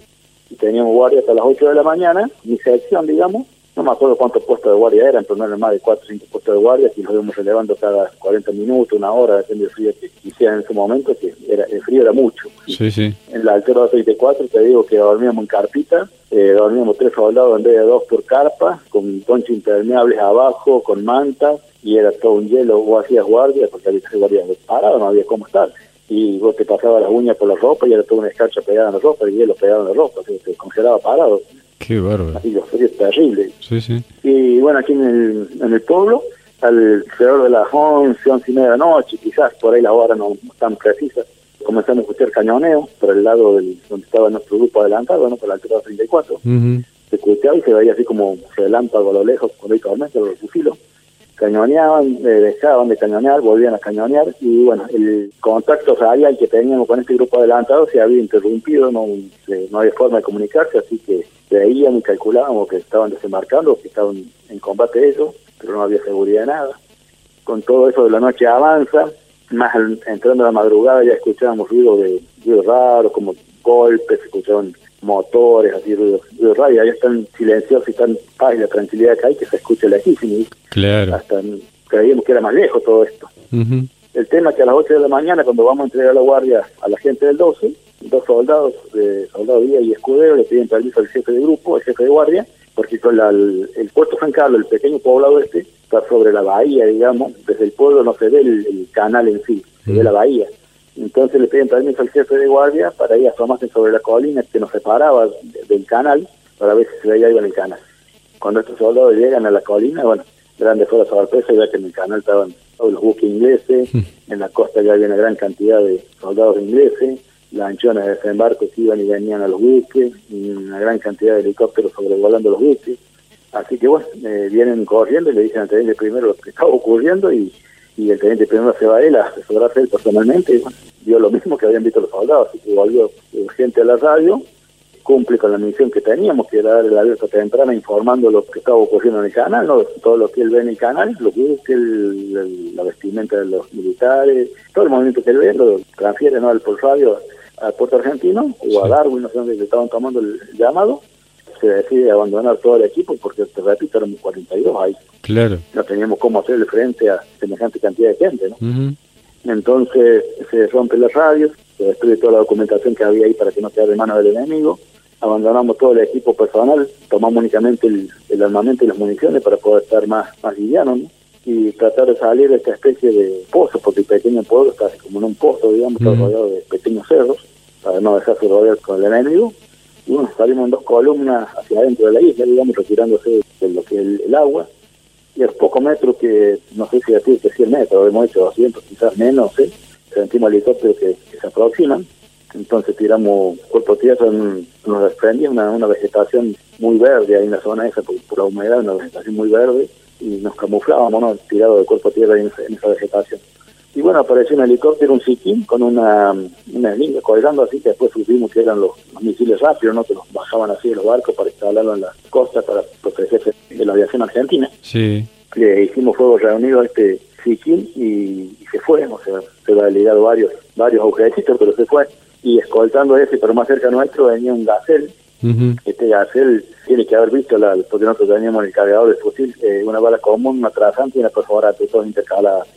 B: Y teníamos guardia hasta las 8 de la mañana, mi sección, digamos, no me acuerdo cuántos puestos de guardia eran, pero no eran más de 4 o 5 puestos de guardia, y los íbamos relevando cada 40 minutos, una hora, depende del frío que hiciera en ese momento, que era, el frío era mucho.
A: Sí, sí.
B: En la altura 34 te digo que dormíamos en carpita, eh, dormíamos tres soldados en vez de dos por carpa, con ponchos impermeables abajo, con manta, y era todo un hielo, vos hacías guardia, porque había que guardia parado, no había cómo estar y vos te pasabas las uñas por la ropa y era toda una escarcha pegada en la ropa y hielo pegado en la ropa, o sea, te congelaba parado.
A: Qué bárbaro.
B: Así los fríos terribles.
A: Sí, sí.
B: Y bueno, aquí en el, en el pueblo, alrededor de las 11, 11 y media de la noche, quizás por ahí la hora no tan precisa, comenzamos a escuchar cañoneo por el lado del, donde estaba nuestro grupo adelantado, ¿no? por la altura 34. Se escuchaba y se veía así como relámpago a lo lejos, con el tormento, los fusilos cañoneaban, eh, dejaban de cañonear, volvían a cañonear y bueno, el contacto radial que teníamos con este grupo adelantado se había interrumpido, no, no había forma de comunicarse, así que veíamos y calculábamos que estaban desembarcando, que estaban en combate ellos, pero no había seguridad de nada. Con todo eso de la noche avanza, más entrando a la madrugada ya escuchábamos ruido de ruido raro, como golpes, escuchaban motores, así ruido, ruido raro, y ahí están silenciosos y están paz y la tranquilidad que hay, que se escucha lejísimo.
A: Claro.
B: Hasta creíamos que era más lejos todo esto. El tema es que a las 8 de la mañana, cuando vamos a entregar la guardia a la gente del 12, dos soldados, de soldado Díaz y Escudero, le piden permiso al jefe de grupo, al jefe de guardia, porque con el, el, puerto San Carlos, el pequeño poblado este, está sobre la bahía, digamos, desde el pueblo no se ve el, canal en sí, se ve la bahía. Entonces le piden permiso al jefe de guardia para ir a asomarse sobre la colina que nos separaba del canal, para ver si se veía algo en el canal. Cuando estos soldados llegan a la colina, bueno, grande fue la sorpresa y ve que en el canal estaban todos los buques ingleses, en la costa ya había una gran cantidad de soldados ingleses, lanchones de desembarco que iban y venían a los buques, una gran cantidad de helicópteros sobrevolando los buques. Así que bueno, eh, vienen corriendo y le dicen al teniente primero lo que estaba ocurriendo y, y el teniente primero se va a él a asesorarse él personalmente y bueno, vio lo mismo que habían visto los soldados, así que volvió urgente a la radio, cumple con la misión que teníamos, que era dar la alerta temprana informando lo que estaba ocurriendo en el canal, ¿no? todo lo que él ve en el canal, lo que la vestimenta de los militares, todo el movimiento que él ve, lo transfiere ¿no? al por radio al puerto argentino o a Darwin, no sé dónde le estaban tomando el llamado, se decide abandonar todo el equipo porque, te repito, éramos 42 ahí.
A: Claro.
B: No teníamos cómo hacerle frente a semejante cantidad de gente, ¿no? Entonces se rompe las radios, se destruye toda la documentación que había ahí para que no quede de mano del enemigo, abandonamos todo el equipo personal, tomamos únicamente el, armamento y las municiones para poder estar más, más livianos, ¿no? Y tratar de salir de esta especie de pozo, porque el pequeño pueblo está como en un pozo, digamos, rodeado de pequeños cerros, para no dejarse rodear con el enemigo. Y bueno, salimos en dos columnas hacia adentro de la isla, digamos, retirándose de lo que es el, agua. Y a pocos metros que, no sé si decir que 100 metros, hemos hecho 200, quizás menos, ¿sí? sentimos helicópteros que, que se aproximan. Entonces tiramos cuerpo tierra, nos desprendía una, una vegetación muy verde ahí en la zona esa, por, por la humedad, una vegetación muy verde y nos camuflábamos, ¿no? Tirado de cuerpo a tierra en, esa vegetación. Y bueno, apareció un helicóptero, un Siquín, con una, una línea colgando así, que después supimos que eran los, misiles rápidos, ¿no? Que los bajaban así de los barcos para instalarlo en la costa para protegerse de la aviación argentina.
A: Sí.
B: Le hicimos fuego reunido a este Siquín y, se fue, o sea, se ligado varios, varios objetitos, pero se fue. Y escoltando ese, pero más cerca nuestro, venía un Gacel, este Gacel tiene que haber visto, la, porque nosotros teníamos el cargador de fusil, eh, una bala común, una trazante y una perforante, todas intercaladas.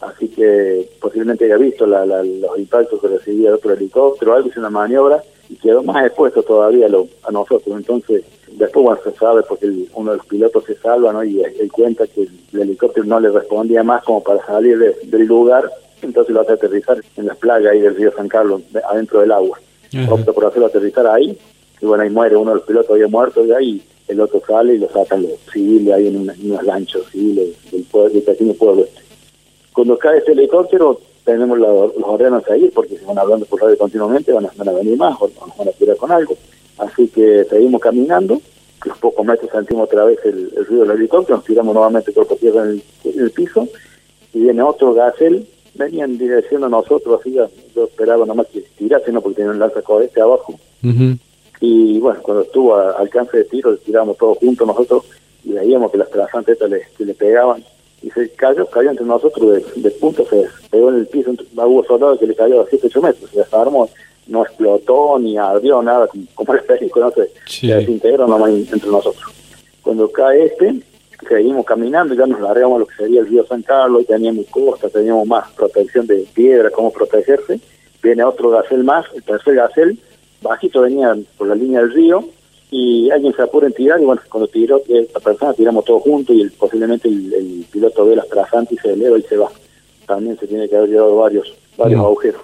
B: Así que posiblemente haya visto la, los impactos que recibía otro helicóptero, algo, hizo una maniobra y quedó más expuesto todavía lo, a nosotros. Entonces, después bueno, se sabe porque uno de los pilotos se salva ¿no? y él cuenta que el, helicóptero no le respondía más como para salir del lugar, entonces lo hace aterrizar en las playas ahí del río San Carlos, adentro del agua. Opta por hacerlo aterrizar ahí y bueno, ahí muere uno de los pilotos, había muerto de ahí, el otro sale y lo sacan los civiles ahí en, unos lanchos civiles del, pueblo, del pequeño pueblo este. Cuando cae este helicóptero, tenemos los órdenes a seguir, porque si van hablando por radio continuamente, van a, venir más o nos van a tirar con algo. Así que seguimos caminando, a los pocos metros sentimos otra vez el, ruido del helicóptero, nos tiramos nuevamente por tierra en el, piso, y viene otro gasel, venía en dirección a nosotros, así yo esperaba nomás que tirase, no porque tenía un lanza este abajo. Y bueno, cuando estuvo a, alcance de tiro, le tiramos todos juntos nosotros y veíamos que las trasantes estas le, le pegaban. Y se cayó, cayó entre nosotros de, de punto, se pegó en el piso. Hubo soldados que le cayó a 7, 8 metros, se desarmó, no explotó ni ardió nada, como, como el película, no sé, se desintegró nomás entre nosotros. Cuando cae este, seguimos caminando, ya nos largamos a lo que sería el río San Carlos, teníamos costa, teníamos más protección de piedra, cómo protegerse. Viene otro gacel más, el tercer gacel, bajito venían por la línea del río y alguien se apura en tirar y bueno, cuando tiró esta persona tiramos todos juntos y posiblemente el, piloto ve las trasantes y se eleva y se va. También se tiene que haber llevado varios varios agujeros.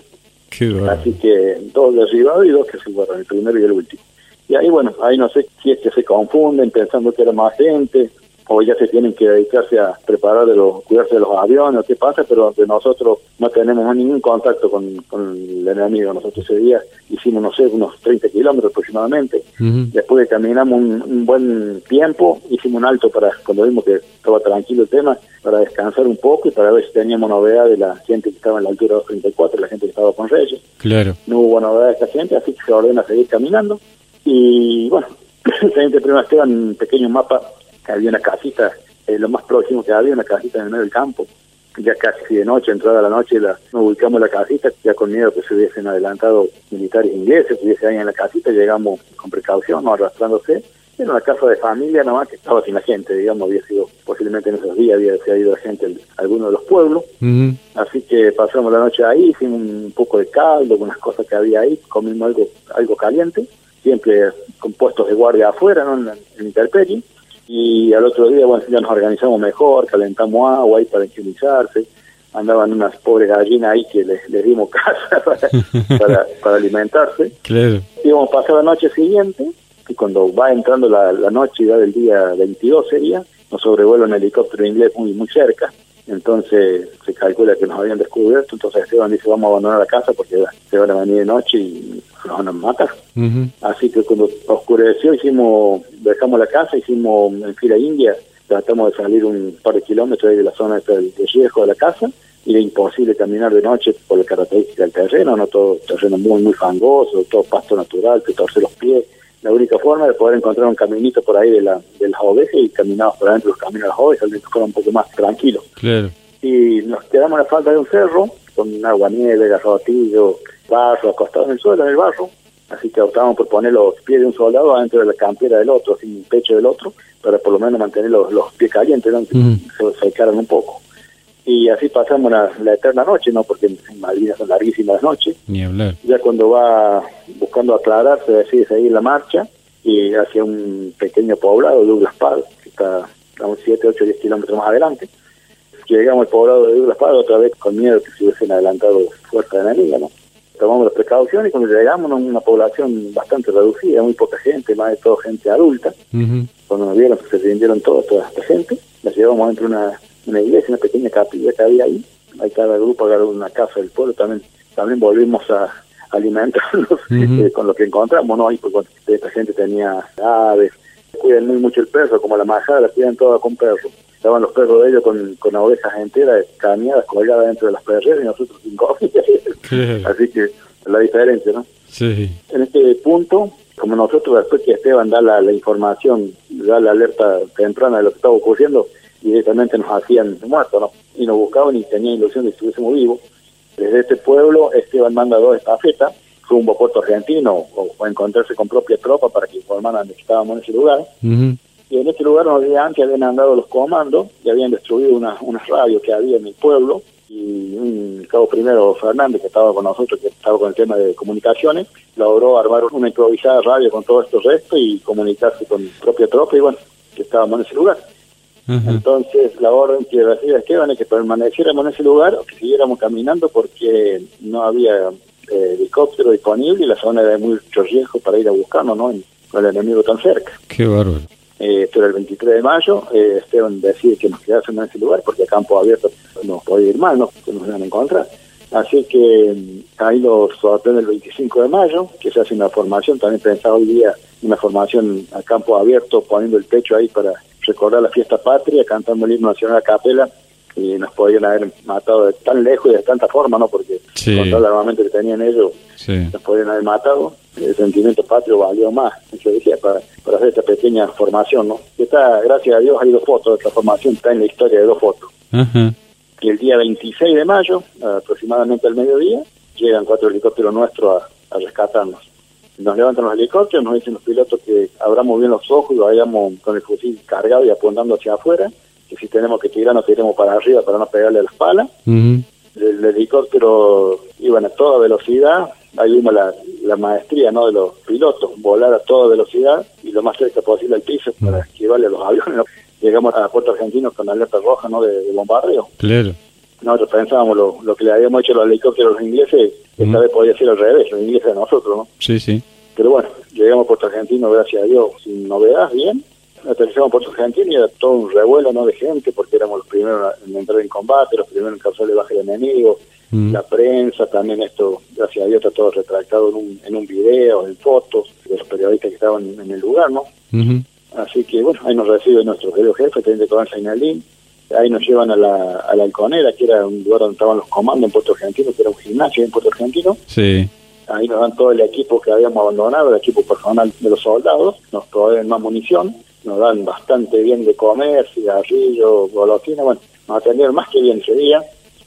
B: Así que dos derribados y dos que se guardan, el primero y el último. Y ahí bueno, ahí no sé si es que se confunden pensando que era más gente, o ya se tienen que dedicarse a preparar de los, cuidarse de los aviones, o qué pasa, pero de nosotros no tenemos ningún contacto con, el enemigo. Nosotros ese día hicimos, no sé, unos 30 kilómetros aproximadamente. Después de caminamos un, buen tiempo, hicimos un alto para, cuando vimos que estaba tranquilo el tema, para descansar un poco y para ver si teníamos novedad de la gente que estaba en la altura de 234, la gente que estaba con Reyes.
A: Claro.
B: No hubo novedad de esta gente, así que se ordena seguir caminando. Y bueno, el teniente Prima Esteban, un pequeño mapa había una casita, eh, lo más próximo que había, una casita en el medio del campo, ya casi de noche, entrada la noche, la, nos ubicamos en la casita, ya con miedo que se hubiesen adelantado militares ingleses, hubiese alguien en la casita, llegamos con precaución, no arrastrándose. Era una casa de familia nomás que estaba sin la gente, digamos, había sido posiblemente en esos días, había, se ido la gente a alguno de los pueblos. Así que pasamos la noche ahí, hicimos un poco de caldo, unas cosas que había ahí, comimos algo, algo caliente, siempre con puestos de guardia afuera, ¿no? en, en Interperi y al otro día, bueno, ya nos organizamos mejor, calentamos agua ahí para higienizarse, andaban unas pobres gallinas ahí que les, dimos casa para, para, alimentarse. Claro. Íbamos a pasar la noche siguiente, y cuando va entrando la, la noche ya del día 22 sería, nos sobrevuela un helicóptero inglés muy, muy cerca, entonces se calcula que nos habían descubierto, entonces Esteban dice vamos a abandonar la casa porque se van a venir de noche y nos van a matar. Así que cuando oscureció hicimos, dejamos la casa, hicimos en fila india, tratamos de salir un par de kilómetros de la zona del riesgo de la casa. Y era imposible caminar de noche por la característica del terreno, no todo terreno muy muy fangoso, todo pasto natural, que torce los pies la única forma de poder encontrar un caminito por ahí de, la, de las ovejas y caminamos por adentro de los caminos de las ovejas, que fuera un poco más tranquilo. Claro. Y nos quedamos a la falda de un cerro, con agua, nieve, garrotillo, barro, acostados en el suelo, en el barro. Así que optamos por poner los pies de un soldado adentro de la campera del otro, sin el pecho del otro, para por lo menos mantener los, los pies calientes, ¿no? se secaran un poco y así pasamos la, eterna noche, ¿no? Porque en Malvinas son larguísimas noches.
A: Ni hablar.
B: Ya cuando va buscando aclararse, decide seguir la marcha y hacia un pequeño poblado, Douglas Paz, que está a unos 7, 8, 10 kilómetros más adelante. Llegamos al poblado de Douglas Paz otra vez con miedo que se hubiesen adelantado fuerza enemiga, ¿no? Tomamos las precauciones y cuando llegamos a una población bastante reducida, muy poca gente, más de todo gente adulta. Cuando nos vieron, se rindieron todos, toda esta gente. La llevamos dentro de una una iglesia, una pequeña capilla que había ahí. Ahí cada grupo agarró una casa del pueblo. También también volvimos a alimentarnos eh, con lo que encontramos, ¿no? Y pues, esta gente tenía aves. Cuidan muy mucho el perro, como la majada la cuidan toda con perros. Estaban los perros de ellos con, con ovejas enteras, cañadas, colgadas dentro de las perreras y nosotros sin comida. Así que la diferencia, ¿no? Sí. En este punto, como nosotros después que Esteban da la, la información, da la alerta temprana de lo que estaba ocurriendo, directamente nos hacían muertos, ¿no? Y nos buscaban y tenían ilusión de que estuviésemos vivos. Desde este pueblo, Esteban manda dos estafetas rumbo a Puerto Argentino o, a encontrarse con propia tropa para que informaran que estábamos en ese lugar. Y en este lugar unos días antes habían andado los comandos y habían destruido unas, unas radios que había en el pueblo y un cabo primero Fernández que estaba con nosotros, que estaba con el tema de comunicaciones, logró armar una improvisada radio con todo estos restos y comunicarse con propia tropa y bueno, que estábamos en ese lugar. Entonces, la orden que recibe Esteban es que permaneciéramos en ese lugar o que siguiéramos caminando porque no había eh, helicóptero disponible y la zona era de mucho riesgo para ir a buscarnos, ¿no? Con el enemigo tan cerca.
A: Qué bárbaro.
B: Eh, era el 23 de mayo, eh, Esteban decide que nos quedásemos en ese lugar porque a campo abierto no podía ir mal, ¿no? Que nos iban a encontrar. Así que mm, ahí lo sorprende el 25 de mayo, que se hace una formación, también pensaba hoy día una formación a campo abierto, poniendo el pecho ahí para recordar la fiesta patria, cantando el himno nacional a capela, y nos podían haber matado de tan lejos y de tanta forma, ¿no? Porque con todo el armamento que tenían ellos, nos podían haber matado. El sentimiento patrio valió más, yo decía, para, para hacer esta pequeña formación, ¿no? Y está, gracias a Dios, hay dos fotos de esta formación, está en la historia de dos fotos. Y el día 26 de mayo, aproximadamente al mediodía, llegan cuatro helicópteros nuestros a rescatarnos nos levantan los helicópteros, nos dicen los pilotos que abramos bien los ojos y vayamos con el fusil cargado y apuntando hacia afuera, que si tenemos que tirar nos tiremos para arriba para no pegarle a la espalda. el, helicóptero iban a toda velocidad, ahí vimos la, la, maestría no de los pilotos, volar a toda velocidad y lo más cerca posible al piso para esquivarle a los aviones. Llegamos a Puerto Argentino con alerta roja no de, bombardeo. Claro. Nosotros pensábamos lo, lo que le habíamos hecho a los helicópteros a los ingleses esta vez podía ser al revés, los ingleses a nosotros, ¿no?
A: Sí, sí.
B: Pero bueno, llegamos a Puerto Argentino, gracias a Dios, sin novedad, bien. Aterrizamos a Puerto Argentino y era todo un revuelo ¿no? de gente, porque éramos los primeros en entrar en combate, los primeros en causar de baja de enemigos, la prensa, también esto, gracias a Dios, está todo retractado en un, en un video, en fotos de los periodistas que estaban en el lugar, ¿no? Así que, bueno, ahí nos recibe nuestro querido jefe, teniente coronel Sainalín, ahí nos llevan a la, a la Alconera, que era un lugar donde estaban los comandos en Puerto Argentino, que era un gimnasio en Puerto Argentino. Sí. Ahí nos dan todo el equipo que habíamos abandonado, el equipo personal de los soldados, nos proveen más munición, nos dan bastante bien de comer, cigarrillos, golosinas, bueno, nos atendieron más que bien ese día,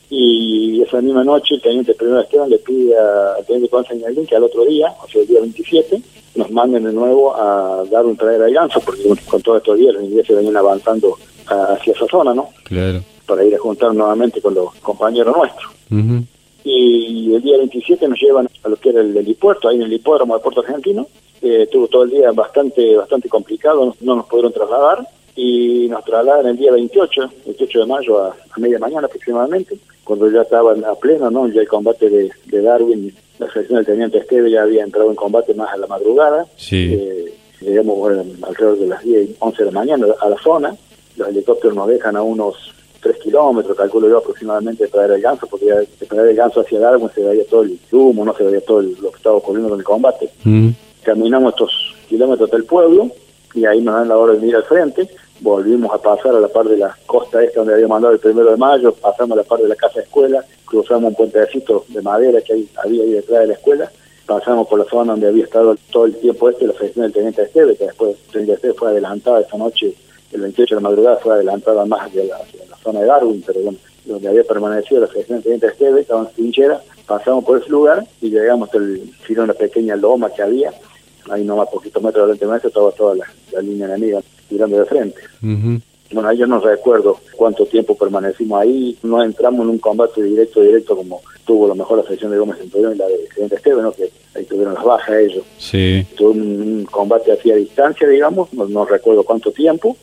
B: y esa misma noche el teniente primero Esteban le pide al teniente Constantino que al otro día, o sea el día 27, nos manden de nuevo a dar un traer al ganso, porque con todos estos días los ingleses venían avanzando hacia esa zona, ¿no?
A: Claro.
B: Para ir a juntar nuevamente con los compañeros nuestros. Y el día 27 nos llevan a lo que era el helipuerto, ahí en el hipódromo de Puerto Argentino. Eh, estuvo todo el día bastante bastante complicado, no, nos pudieron trasladar y nos trasladan el día 28, 28 de mayo a, media mañana aproximadamente, cuando ya estaban a pleno, ¿no? Ya el combate de, de Darwin, la selección del teniente Esteve ya había entrado en combate más a la madrugada.
A: Sí.
B: Eh, llegamos alrededor de las 10, 11 de la mañana a la zona. Los helicópteros nos dejan a unos 3 kilómetros, calculo yo aproximadamente, de traer el ganso, porque de traer el ganso hacia Darwin se veía todo el humo, no se veía todo lo que estaba ocurriendo con el combate. Caminamos estos kilómetros del pueblo y ahí nos dan la hora de venir al frente volvimos a pasar a la par de la costa esta donde había mandado el primero de mayo, pasamos a la par de la casa de escuela, cruzamos un puentecito de madera que había ahí detrás de la escuela, pasamos por la zona donde había estado todo el tiempo este la selección del teniente Esteve, que después el teniente Esteve fue adelantada esa noche, el 28 de la madrugada fue adelantada más hacia la, zona de Darwin, pero bueno, donde había permanecido la selección del teniente Esteve, estaba en trinchera, pasamos por ese lugar y llegamos hasta el filo de una pequeña loma que había, ahí nomás poquitos metros delante de estaba toda la, la línea enemiga tirando de frente. Bueno, yo no recuerdo cuánto tiempo permanecimos ahí, no entramos en un combate directo, directo como tuvo lo mejor la selección de Gómez Centurión y la de Presidente Esteban, que ahí tuvieron las bajas ellos.
A: Sí.
B: Tuvo un, combate así a distancia, digamos, no, recuerdo cuánto tiempo,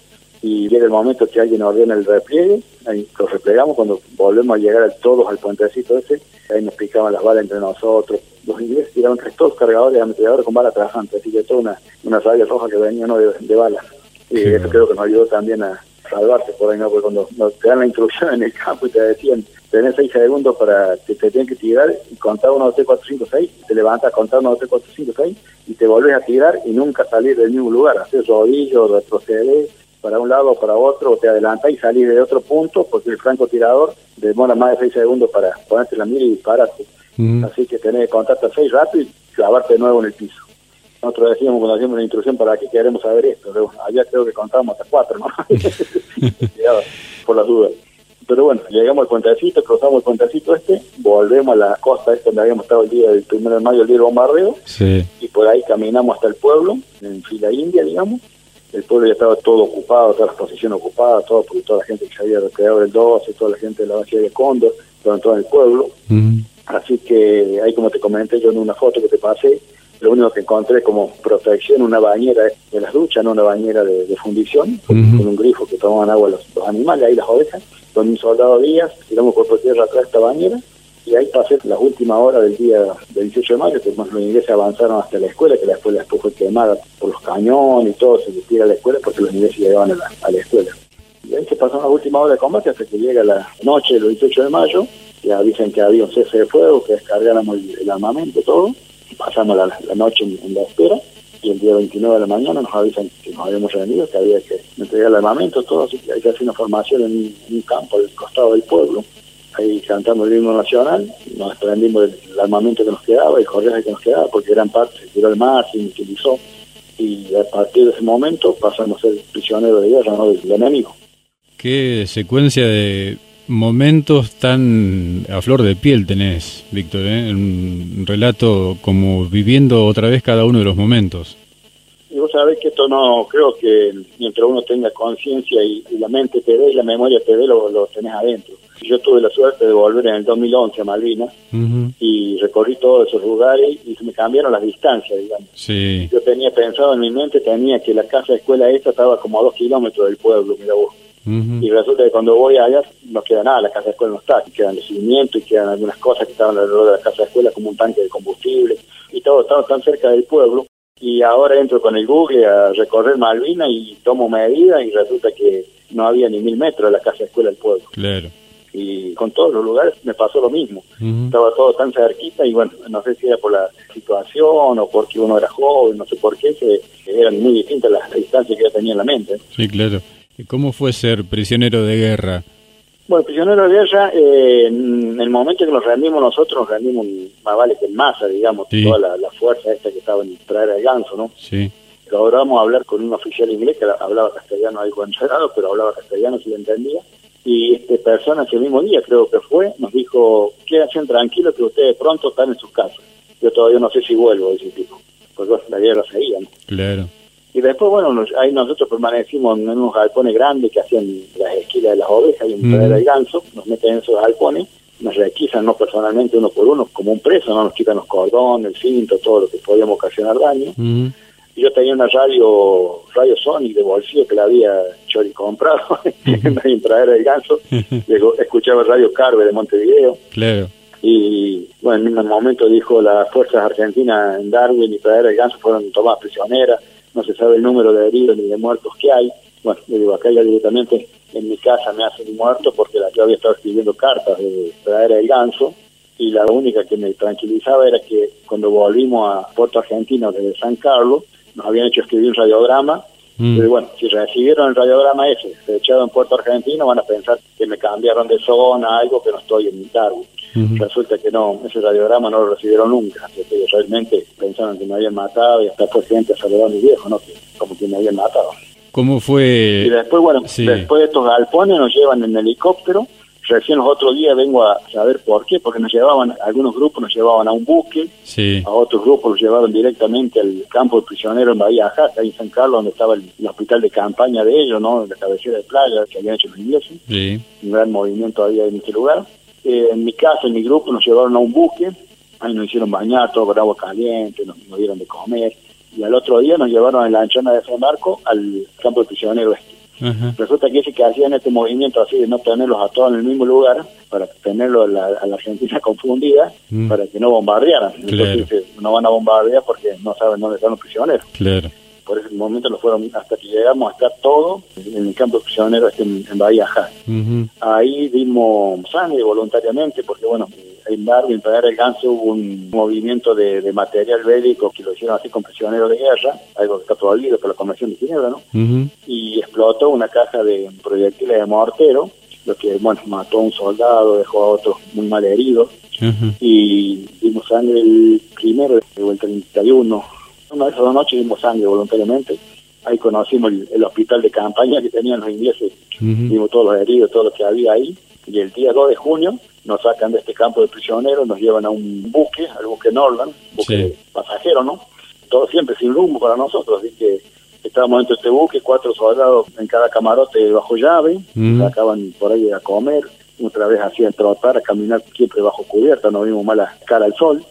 B: y llega el momento que alguien ordena el repliegue, ahí lo replegamos, cuando volvemos a llegar todos al puentecito ese, ahí nos picaban las balas entre nosotros, los ingleses tiraron todos cargadores ametralladores con balas trajantes, así que toda una, una raya roja que venía ¿no? de, de balas. Y eso creo que nos ayudó también a salvarse por ahí, ¿no? Porque cuando nos te dan la instrucción en el campo y te decían, tenés seis segundos para que te tienen que tirar y contar uno, dos, tres, cuatro, cinco, seis, te levantas, contar uno, dos, tres, cuatro, cinco, seis y te volvés a tirar y nunca salir del mismo lugar, hacer rodillo, retroceder para un lado o para otro, o te adelantas y salís de otro punto, porque el francotirador demora más de seis segundos para ponerte la mira y dispararte. Así que tenés que contar hasta seis rápido y clavarte de nuevo en el piso. Nosotros decíamos cuando hacíamos la instrucción para qué queremos saber esto, pero allá creo que contábamos hasta cuatro, ¿no? por las dudas. Pero bueno, llegamos al puentecito, cruzamos el puentecito este, volvemos a la costa esta donde habíamos estado el día del primero de mayo, el día del bombardeo, y por ahí caminamos hasta el pueblo, en fila india, digamos. El pueblo ya estaba todo ocupado, todas las posiciones ocupadas, todo, porque toda la gente que se había recreado el 12, toda la gente de la base de Cóndor, estaban todo en el pueblo. Así que ahí, como te comenté yo en una foto que te pasé, lo único que encontré como protección, una bañera de las duchas, no una bañera de, fundición, con un grifo que tomaban agua los, animales, ahí las ovejas, con un soldado Díaz, tiramos por tierra atrás esta bañera, y ahí pasé las últimas horas del día del 18 de mayo, que los ingleses avanzaron hasta la escuela, que la escuela después fue quemada por los cañones y todo, se tira a la escuela porque los ingleses llegaban a la, escuela. Y ahí se pasaron las últimas horas de combate hasta que llega la noche del 18 de mayo, ya dicen que había un cese de fuego, que descargáramos el, el armamento, todo, pasamos la, noche en, la espera y el día 29 de la mañana nos avisan que nos habíamos reunido, que había que entregar el armamento, todo, así que hay que hacer una formación en, un campo al costado del pueblo, ahí cantando el himno nacional, nos desprendimos del armamento que nos quedaba, el correo que nos quedaba, porque gran parte se tiró al mar, se utilizó, y a partir de ese momento pasamos a ser prisioneros de guerra, no del enemigo.
A: Qué secuencia de momentos tan a flor de piel tenés, Víctor, ¿eh? un relato como viviendo otra vez cada uno de los momentos.
B: Y vos sabés que esto no, creo que mientras uno tenga conciencia y, la mente te dé y la memoria te dé, lo, lo tenés adentro. Yo tuve la suerte de volver en el 2011 a Malvinas y recorrí todos esos lugares y se me cambiaron las distancias, digamos.
A: Sí.
B: Yo tenía pensado en mi mente, tenía que la casa de escuela esta estaba como a dos kilómetros del pueblo, mira vos y resulta que cuando voy allá no queda nada, la casa de escuela no está, quedan los cimientos y quedan algunas cosas que estaban alrededor de la casa de escuela como un tanque de combustible y todo estaba tan cerca del pueblo y ahora entro con el Google a recorrer Malvina y tomo medidas y resulta que no había ni mil metros de la casa de escuela del pueblo.
A: Claro.
B: Y con todos los lugares me pasó lo mismo. Estaba todo tan cerquita y bueno, no sé si era por la situación o porque uno era joven, no sé por qué, se, eran muy distintas las distancias que yo tenía en la mente.
A: Sí, claro. ¿Cómo fue ser prisionero de guerra?
B: Bueno, prisionero de guerra, eh, en el momento que nos rendimos nosotros, nos rendimos más vale que en masa, digamos, toda la, fuerza esta que estaba en traer al ganso, ¿no?
A: Sí.
B: Logramos hablar con un oficial inglés que hablaba castellano algo enredado, pero hablaba castellano si lo entendía. Y este persona ese mismo día creo que fue, nos dijo, quédense tranquilos que ustedes pronto están en sus casas. Yo todavía no sé si vuelvo, ese tipo, porque la guerra seguía.
A: Claro.
B: Y después, bueno, ahí nosotros permanecimos en unos galpones grandes que hacían las esquilas de las ovejas y un mm. de ganso, nos meten en esos galpones, nos requisan, no personalmente uno por uno, como un preso, no nos quitan los cordones, el cinto, todo lo que podíamos ocasionar daño. Mm yo tenía una radio radio Sony de bolsillo que la había Chori comprado en la intradera del ganso. Escuchaba radio Carve de Montevideo.
A: Claro.
B: Y bueno en un momento dijo las fuerzas argentinas en Darwin y Pradera del Ganso fueron tomadas prisioneras. No se sabe el número de heridos ni de muertos que hay. Bueno le digo acá ya directamente en mi casa me hacen muerto porque la, yo había estado escribiendo cartas de Pradera del Ganso. Y la única que me tranquilizaba era que cuando volvimos a Puerto Argentino desde San Carlos nos habían hecho escribir un radiograma. Mm. Pero bueno, si recibieron el radiograma ese, se echado en Puerto Argentino, van a pensar que me cambiaron de zona, algo que no estoy en mi cargo. Resulta que no, ese radiograma no lo recibieron nunca. Ellos realmente pensaron que me habían matado y hasta fue gente a saludar a mi viejo, ¿no? como que me habían matado.
A: ¿Cómo fue?
B: Y después, bueno, después de estos galpones nos llevan en helicóptero Recién los otros días vengo a saber por qué, porque nos llevaban, algunos grupos nos llevaban a un buque, a otros grupos los llevaban directamente al campo de prisioneros en Bahía Jaca, ahí en San Carlos, donde estaba el, hospital de campaña de ellos, ¿no? La cabecera de playa que habían hecho los ingleses. Un gran movimiento había en este lugar. Eh, en mi casa, en mi grupo, nos llevaron a un buque, ahí nos hicieron bañar todo con agua caliente, nos, dieron de comer, y al otro día nos llevaron en la anchona de San Marco al campo de prisioneros este Resulta que ese que hacían este movimiento así de no tenerlos a todos en el mismo lugar, para tenerlo a la, Argentina confundida, mm. para que no bombardearan. Entonces no van a bombardear porque no saben dónde están los prisioneros.
A: Claro.
B: Por ese momento lo fueron hasta que llegamos a estar todo en el campo de prisioneros en, Bahía Jai. Ahí dimos sangre voluntariamente porque, bueno, en Darwin, para el Ganso, hubo un movimiento de, material bélico que lo hicieron así con prisioneros de guerra, algo que está prohibido por la Convención de Ginebra, ¿no? Y explotó una caja de proyectiles de mortero, lo que, bueno, mató a un soldado, dejó a otros muy mal heridos. Y dimos sangre el primero, el 31. Una de esas dos noches dimos sangre voluntariamente. Ahí conocimos el, hospital de campaña que tenían los ingleses. Dimos todos los heridos, todo lo que había ahí. Y el día 2 de junio nos sacan de este campo de prisioneros, nos llevan a un buque, al buque Norland, buque pasajero, ¿no? Todo siempre sin rumbo para nosotros, así que estábamos dentro de este buque, cuatro soldados en cada camarote bajo llave, sacaban por ahí a comer, otra vez hacían trotar, a caminar siempre bajo cubierta, no vimos mala cara al sol.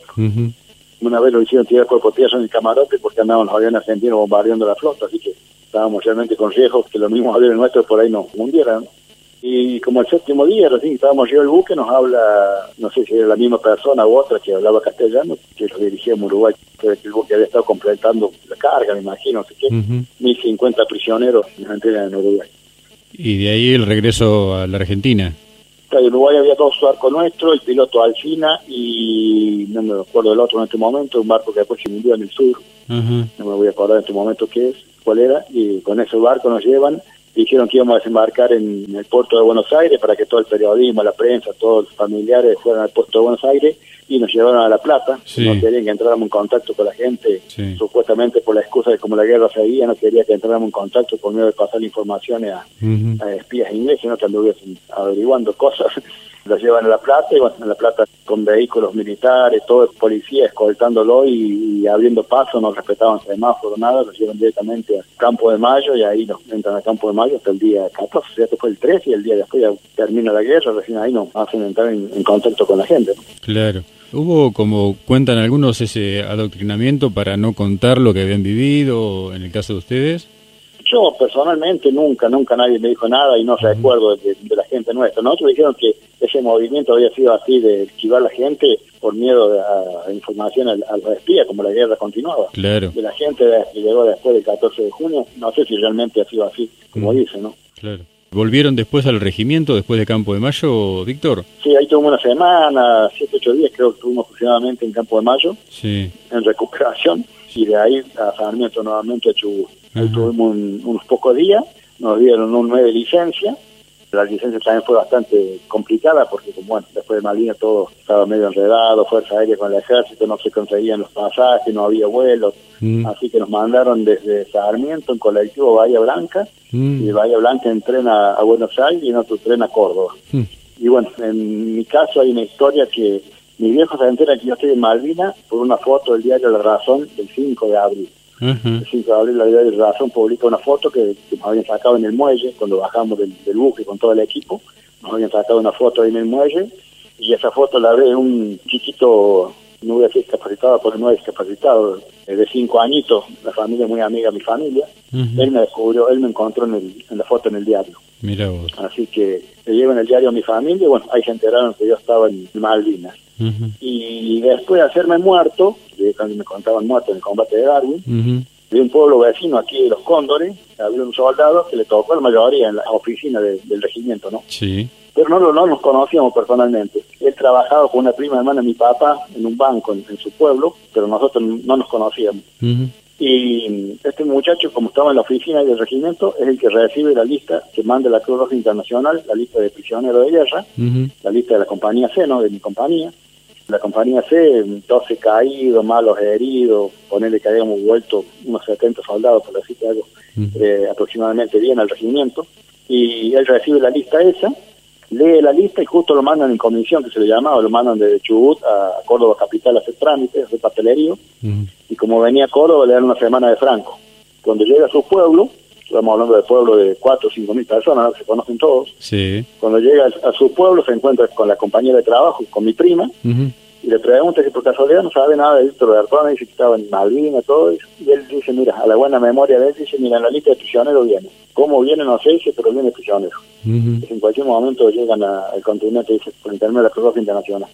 B: Una vez lo hicieron tirar cuerpo tierra en el camarote porque andaban los aviones argentinos bombardeando la flota, así que estábamos realmente con riesgo que los mismos aviones nuestros por ahí nos hundieran. Y como el séptimo día, recién estábamos yo el buque, nos habla, no sé si era la misma persona u otra que hablaba castellano, que lo dirigía en Uruguay, que el buque había estado completando la carga, me imagino, no sé qué, 1050 prisioneros en Uruguay.
A: Y de ahí el regreso a la Argentina.
B: En Uruguay había dos barcos nuestros, el piloto Alcina y no me acuerdo del otro en este momento, un barco que después se hundió en el sur, no me voy a acordar en este momento qué es, cuál era, y con ese barco nos llevan dijeron que íbamos a desembarcar en, el puerto de Buenos Aires para que todo el periodismo, la prensa, todos los familiares fueran al puerto de Buenos Aires y nos llevaron a La Plata. No querían que entráramos en contacto con la gente, supuestamente por la excusa de como la guerra seguía, no quería que entráramos en contacto por miedo de pasar informaciones a, a espías ingleses, no que anduviesen averiguando cosas. Los llevan a La Plata y bueno, en La Plata con vehículos militares, todo el policía escoltándolo y, abriendo paso, no respetaban semáforo, nada, los llevan directamente al Campo de Mayo y ahí nos entran al Campo de Mayo hasta el día 14, ya fue el 13 y el día después ya termina la guerra, recién ahí nos hacen entrar en, contacto con la gente.
A: Claro. ¿Hubo, como cuentan algunos, ese adoctrinamiento para no contar lo que habían vivido en el caso de ustedes?
B: Yo personalmente nunca, nunca nadie me dijo nada y no recuerdo de, la gente nuestra. Nosotros dijeron que ese movimiento había sido así de esquivar a la gente por miedo a, información a, los espías, como la guerra continuaba.
A: Claro.
B: De la gente que llegó después del 14 de junio, no sé si realmente ha sido así, como dice, ¿no?
A: Claro. ¿Volvieron después al regimiento, después de Campo de Mayo, Víctor?
B: Sí, ahí tuvimos una semana, siete, ocho días creo que estuvimos aproximadamente en Campo de Mayo,
A: sí.
B: en recuperación, y de ahí a Sarmiento nuevamente a Chubut. Ahí tuvimos unos pocos días, nos dieron un nueve licencia La licencia también fue bastante complicada porque, como bueno, después de Malvinas todo estaba medio enredado, Fuerza Aérea con el ejército, no se conseguían los pasajes, no había vuelos, mm. así que nos mandaron desde Sarmiento en colectivo Bahía Blanca, mm. y Bahía Blanca en tren a, Buenos Aires y en otro tren a Córdoba. Mm. Y bueno, en mi caso hay una historia que mi viejo se entera que yo estoy en Malvinas por una foto del diario La Razón del 5 de abril. 5 de abril la diario La Razón publica una foto que, que nos habían sacado en el muelle cuando bajamos del, buque con todo el equipo. Nos habían sacado una foto ahí en el muelle y esa foto la ve un chiquito, no voy a decir discapacitado, porque no es discapacitado, de cinco añitos, la familia muy amiga de mi familia. Él me descubrió, él me encontró en, el, en la foto en el diario.
A: Mira vos.
B: Así que le llevo en el diario a mi familia y bueno, ahí se enteraron que yo estaba en Malvinas. Y después de hacerme muerto, cuando me contaban muerto en el combate de Darwin, de un pueblo vecino aquí de los Cóndores, había un soldado que le tocó la mayoría en la oficina del regimiento, ¿no?
A: Sí.
B: Pero no, no nos conocíamos personalmente. Él trabajaba con una prima hermana de mi papá en un banco en, su pueblo, pero nosotros no nos conocíamos. Y este muchacho, como estaba en la oficina del regimiento, es el que recibe la lista que manda la Cruz Roja Internacional, la lista de prisioneros de guerra, la lista de la compañía C, ¿no? De mi compañía. La compañía C, 12 caídos, malos heridos, ponerle que habíamos vuelto unos 70 soldados, por decirte algo, eh, aproximadamente bien al regimiento. Y él recibe la lista esa, lee la lista y justo lo mandan en comisión, que se le llamaba, lo mandan de Chubut a Córdoba Capital a hacer trámites, hacer papelerío. Y como venía a Córdoba, le dan una semana de franco. Cuando llega a su pueblo, estamos hablando de pueblo de 4 o 5 mil personas, se conocen todos.
A: Sí.
B: Cuando llega a su pueblo se encuentra con la compañera de trabajo, con mi prima, y le pregunta si por casualidad no sabe nada de Víctor Bertone, dice que estaba en Malvinas, todo. Y él dice, mira, a la buena memoria de él, dice, mira, en la lista de prisioneros viene. ¿Cómo viene? No sé, dice, pero viene prisionero. En cualquier momento llegan al continente, dice, por intermedio de la Cruz Internacional.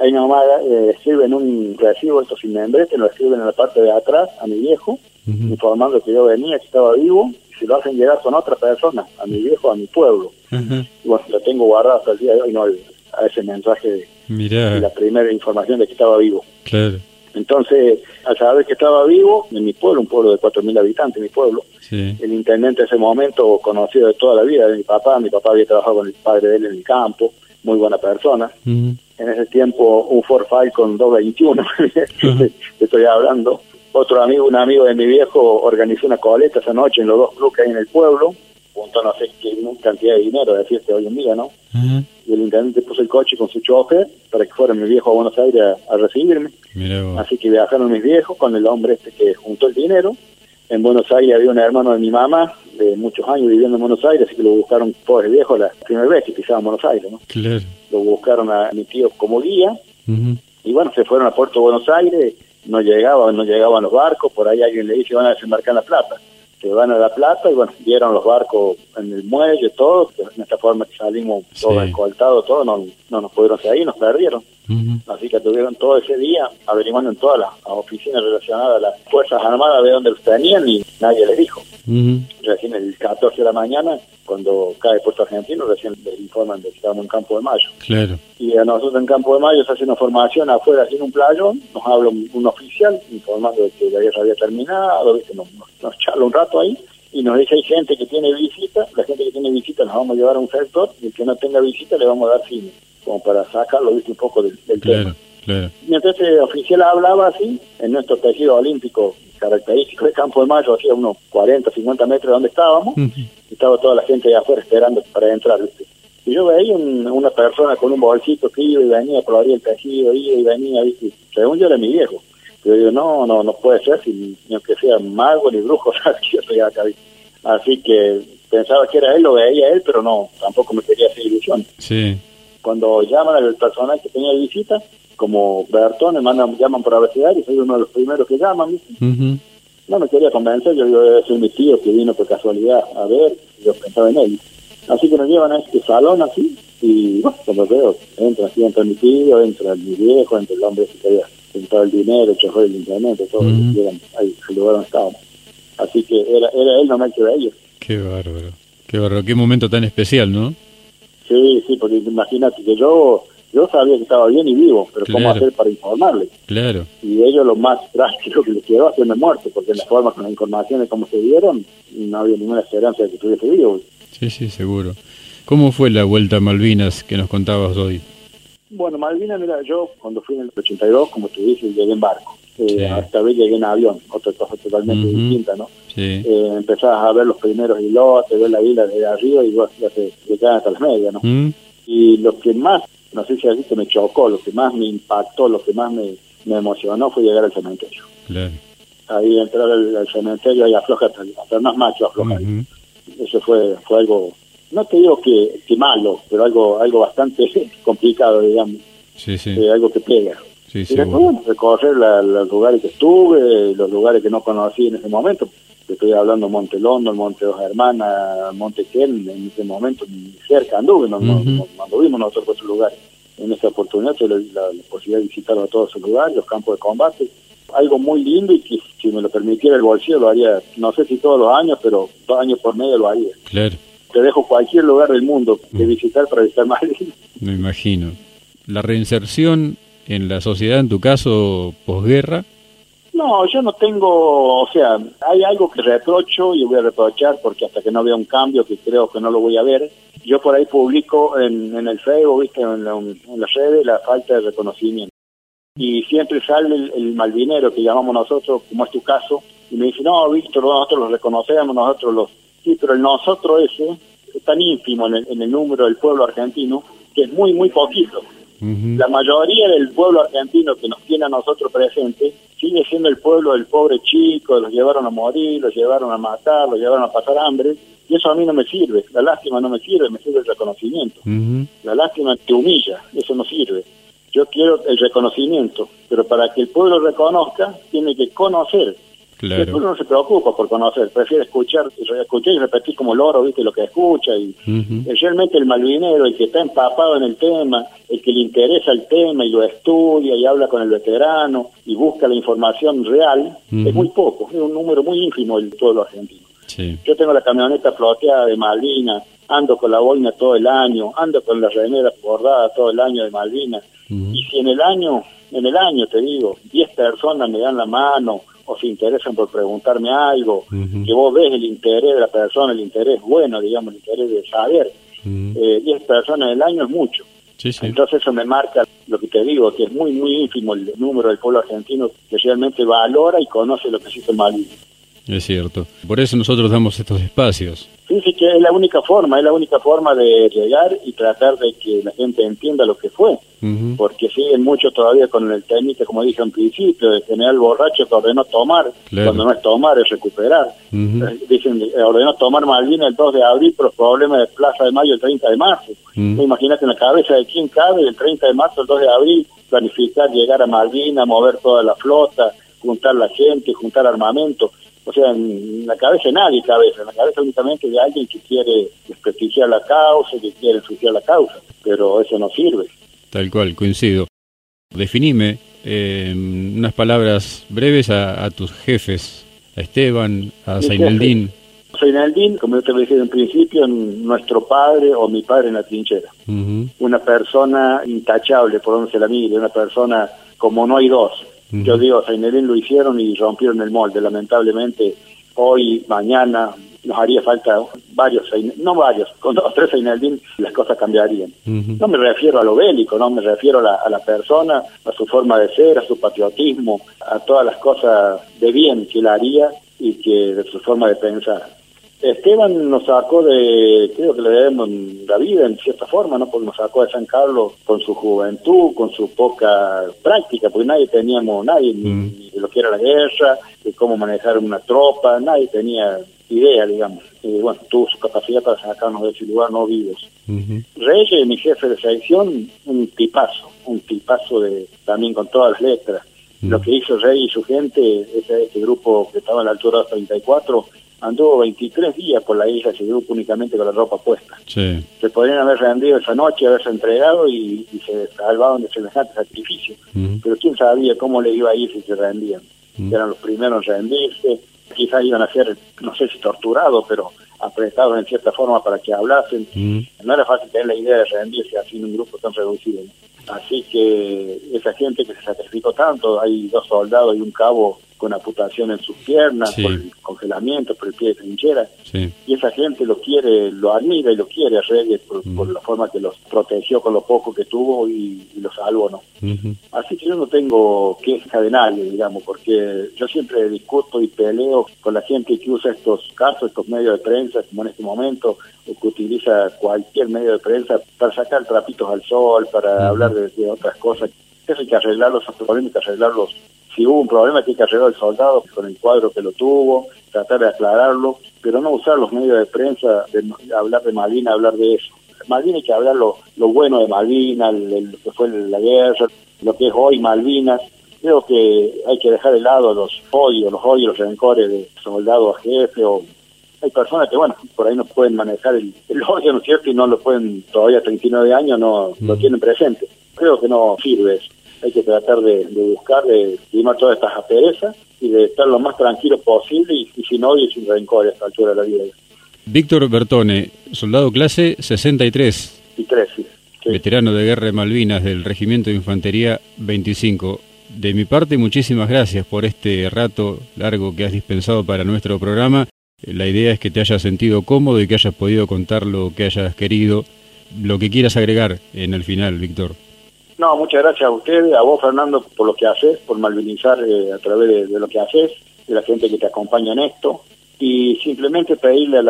B: Ahí nomás eh, escriben un recibo, esto sin membrete, lo escriben en la parte de atrás a mi viejo, informando que yo venía, que estaba vivo, si lo hacen llegar con otra persona, a mi viejo, a mi pueblo. Bueno, lo tengo guardado hasta el día de hoy, no a ese mensaje
A: de
B: la primera información de que estaba vivo.
A: Claro.
B: Entonces, al saber que estaba vivo, en mi pueblo, un pueblo de 4.000 habitantes, mi pueblo, el intendente en ese momento, conocido de toda la vida de mi papá, mi papá había trabajado con el padre de él en el campo, muy buena persona. En ese tiempo, un Ford Falcon 221, estoy hablando, otro amigo, un amigo de mi viejo, organizó una coleta esa noche en los dos clubes que hay en el pueblo, junto no sé qué cantidad de dinero, decirte hoy en día, ¿no? Y el intendente puso el coche con su chofer para que fuera mi viejo a Buenos Aires a, recibirme. Así que viajaron mis viejos con el hombre este que juntó el dinero. En Buenos Aires había un hermano de mi mamá de muchos años viviendo en Buenos Aires, así que lo buscaron, pobre viejo, la primera vez que pisaba en Buenos Aires, ¿no?
A: Claro.
B: Lo buscaron a mi tío como guía. Y bueno, se fueron a Puerto Buenos Aires no llegaban, no llegaban los barcos, por ahí alguien le dice van a desembarcar La Plata. Se van a La Plata y bueno, vieron los barcos en el muelle, todo, de esta forma que salimos todos escoltados, todo, no, no nos pudieron seguir, nos perdieron. Así que tuvieron todo ese día averiguando en todas las oficinas relacionadas a las Fuerzas Armadas ver dónde los tenían y nadie les dijo. Recién el 14 de la mañana, cuando cae Puerto Argentino, recién les informan de que estábamos en Campo de Mayo.
A: Claro.
B: Y a nosotros en Campo de Mayo se hace una formación afuera, haciendo un playón, nos habla un, oficial informando de que la guerra había terminado, Nos, nos charla un rato ahí y nos dice hay gente que tiene visita, la gente que tiene visita nos vamos a llevar a un sector y el que no tenga visita le vamos a dar cine como para sacarlo ¿viste? un poco del, tema. Mientras ese oficial hablaba así, en nuestro tejido olímpico característico de Campo de Mayo, hacía unos 40, 50 metros de donde estábamos, estaba toda la gente de afuera esperando para entrar. ¿viste? Y yo veía una persona con un bolsito que iba y venía, probaría el tejido, iba y venía, ¿viste? según yo era mi viejo. Yo digo, no, no, no puede ser, si, ni aunque sea mago ni brujo, yo estoy acá. Así que pensaba que era él, lo veía él, pero no, tampoco me quería hacer ilusión.
A: Sí
B: cuando llaman al personal que tenía visita, como Bertón, me mandan, llaman por y soy uno de los primeros que llaman. No me quería convencer, yo digo, debe ser mi tío que vino por casualidad a ver, y yo pensaba en él. Así que nos llevan a este salón así, y bueno, cuando veo, entra así, entra mi tío, entra mi viejo, entra el hombre que había sentado el dinero, el chofer del internet, todo, uh llegan ahí, el lugar donde estábamos. Así que era, era él nomás que de ellos.
A: Qué bárbaro, qué bárbaro, qué momento tan especial, ¿no?
B: Sí, sí, porque imagínate que yo yo sabía que estaba bien y vivo, pero ¿cómo hacer para informarle?
A: Claro.
B: Y ellos lo más drástico que les quedó hacerme muerto, porque en la forma con las informaciones como se dieron, no había ninguna esperanza de que estuviese vivo.
A: Sí, sí, seguro. ¿Cómo fue la vuelta a Malvinas que nos contabas hoy?
B: Bueno, Malvinas, mira, yo cuando fui en el 82, como tú dices, llegué en barco. Eh, Hasta vez llegué en avión, otra cosa totalmente distinta, ¿no?
A: Sí.
B: Eh, empezabas a ver los primeros islotes, ver la isla desde arriba y vos ya te, te hasta las medias, ¿no? Y lo que más, no sé si así que me chocó, lo que más me impactó, lo que más me, me emocionó fue llegar al cementerio.
A: Claro.
B: Ahí entrar al, al cementerio y afloja, hasta, hasta más macho afloja. Eso fue, fue algo, no te digo que, que malo, pero algo, algo bastante complicado, digamos,
A: Sí, sí.
B: eh, algo que pega.
A: Sí,
B: Y después,
A: bueno.
B: bueno, recorrer la- los lugares que estuve, los lugares que no conocí en ese momento. Estoy hablando de Monte London, Monte Dos Hermanas, Monte Ken, en ese momento ni cerca anduve, no, no-
A: Ujú.
B: no- anduvimos nosotros por esos lugares. En esa oportunidad tuve la, posibilidad de visitar a todos esos lugares, los campos de combate. Algo muy lindo y que si me lo permitiera el bolsillo lo haría, no sé si todos los años, pero dos años por medio lo haría.
A: Claro,
B: Te dejo cualquier lugar del mundo que visitar para visitar Malvinas.
A: me imagino. La reinserción en la sociedad, en tu caso, posguerra.
B: No, yo no tengo, o sea, hay algo que reprocho y voy a reprochar porque hasta que no vea un cambio, que creo que no lo voy a ver, yo por ahí publico en, en el Facebook, ¿viste? En, la- en las redes, la falta de reconocimiento. Y siempre sale el, el malvinero que llamamos nosotros, como es tu caso, y me dice, no, Víctor, nosotros los reconocemos, nosotros los... Sí, pero el nosotros ese es tan ínfimo en el, en el número del pueblo argentino que es muy, muy poquito. La mayoría del pueblo argentino que nos tiene a nosotros presentes sigue siendo el pueblo del pobre chico, los llevaron a morir, los llevaron a matar, los llevaron a pasar hambre, y eso a mí no me sirve, la lástima no me sirve, me sirve el reconocimiento. La lástima te humilla, eso no sirve. Yo quiero el reconocimiento, pero para que el pueblo reconozca, tiene que conocer. El
A: Claro.
B: pueblo no se preocupa por conocer, prefiere escuchar, escuchar y repetir como loro, viste lo que escucha y realmente el malvinero, el que está empapado en el tema, el que le interesa el tema y lo estudia y habla con el veterano y busca la información real, es muy poco, es un número muy ínfimo del pueblo argentino.
A: Sí.
B: Yo tengo la camioneta floteada de Malvinas, ando con la boina todo el año, ando con las remeras bordadas todo el año de Malvinas, y si en el año, en el año te digo, 10 personas me dan la mano o se interesan por preguntarme algo, que vos ves el interés de la persona, el interés bueno, digamos, el interés de saber,
A: Ujú.
B: eh, 10 personas en el año es mucho.
A: Sí, sí.
B: Entonces eso me marca lo que te digo, que es muy, muy ínfimo el número del pueblo argentino que realmente valora y conoce lo que se hizo Malvinas.
A: Es cierto. Por eso nosotros damos estos espacios.
B: Sí, sí, que es la única forma, es la única forma de llegar y tratar de que la gente entienda lo que fue, porque siguen mucho todavía con el técnico, como dije en principio, de general borracho que ordenó tomar,
A: Claro.
B: cuando no es tomar, es recuperar. Eh, Dicen, eh, ordenó tomar Malvinas el 2 de abril, pero los problemas de Plaza de Mayo el 30 de marzo.
A: Mm.
B: Imagínate en la cabeza de quién cabe el 30 de marzo, el 2 de abril, planificar llegar a Malvinas, mover toda la flota, juntar la gente, juntar armamento. O sea, en la cabeza de nadie cabeza, en la cabeza únicamente de alguien que quiere desprestigiar la causa, que quiere ensuciar la causa, pero eso no sirve.
A: Tal cual, coincido. Definime eh, unas palabras breves a, a tus jefes, a Esteban, a
B: Mi
A: Zaineldín.
B: Zaineldin, como yo te decía en principio, nuestro padre o mi padre en la trinchera. Una persona intachable por donde se la mire, una persona como no hay dos. Yo digo, Zainerín lo hicieron y rompieron el molde. Lamentablemente, hoy, mañana, nos haría falta varios, no varios, con dos o tres Zaineldin las cosas cambiarían. No me refiero a lo bélico, no me refiero a la, a la persona, a su forma de ser, a su patriotismo, a todas las cosas de bien que él haría y que de su forma de pensar. Esteban nos sacó de, creo que le debemos la vida en cierta forma, ¿no? Porque nos sacó de San Carlos con su juventud, con su poca práctica, porque nadie teníamos, nadie, ni-
A: Mm.
B: ni de lo que era la guerra, de cómo manejar una tropa, nadie tenía idea, digamos. Y bueno, tuvo su capacidad para sacarnos de ese lugar no vivos.
A: Ujú.
B: Reyes, mi jefe de sección, un tipazo, un tipazo de también con todas las letras. Lo que hizo Rey y su gente, ese, ese grupo que estaba a la altura de los 34, anduvo 23 días por la isla, ese grupo únicamente con la ropa puesta.
A: Sí.
B: Se podrían haber rendido esa noche, haberse entregado y, y se salvaban de semejante sacrificio. Pero quién sabía cómo le iba a ir si se rendían. Eran los primeros en rendirse, quizás iban a ser, no sé si torturados, pero apretados en cierta forma para que hablasen. No era fácil tener la idea de rendirse así en un grupo tan reducido. Así que esa gente que se sacrificó tanto, hay dos soldados y un cabo con amputación en sus piernas, por el congelamiento, por el pie de trinchera. Y esa gente lo quiere, lo admira y lo quiere a Reyes por, la forma que los protegió con lo poco que tuvo y, los salvó, ¿no? Así que yo no tengo queja de nadie, digamos, porque yo siempre discuto y peleo con la gente que usa estos casos, estos medios de prensa, como en este momento, o que utiliza cualquier medio de prensa para sacar trapitos al sol, para hablar de, otras cosas. Eso hay que arreglarlos, esos problemas hay que arreglarlos. Si hubo un problema, hay que arreglar el soldado con el cuadro que lo tuvo, tratar de aclararlo, pero no usar los medios de prensa, de, hablar de Malvina, hablar de eso. Malvina hay que hablar lo, bueno de Malvina, lo que fue la guerra, lo que es hoy Malvinas. Creo que hay que dejar de lado los odios, los odios, los rencores de soldado a jefe o hay personas que, bueno, por ahí no pueden manejar el, odio, ¿no es cierto? Y no lo pueden, todavía a 39 años no lo tienen presente. Creo que no sirve eso. Hay que tratar de, buscar, de limar todas estas asperezas y de estar lo más tranquilo posible y, sin odio y sin rencor a esta altura de la vida.
A: Víctor Bertone, soldado clase 63.
B: Y 3, sí.
A: Veterano de guerra de Malvinas del Regimiento de Infantería 25. De mi parte, muchísimas gracias por este rato largo que has dispensado para nuestro programa la idea es que te hayas sentido cómodo y que hayas podido contar lo que hayas querido, lo que quieras agregar en el final, Víctor.
B: No, muchas gracias a ustedes, a vos Fernando, por lo que haces, por malvinizar eh, a través de, lo que haces, de la gente que te acompaña en esto, y simplemente pedirle a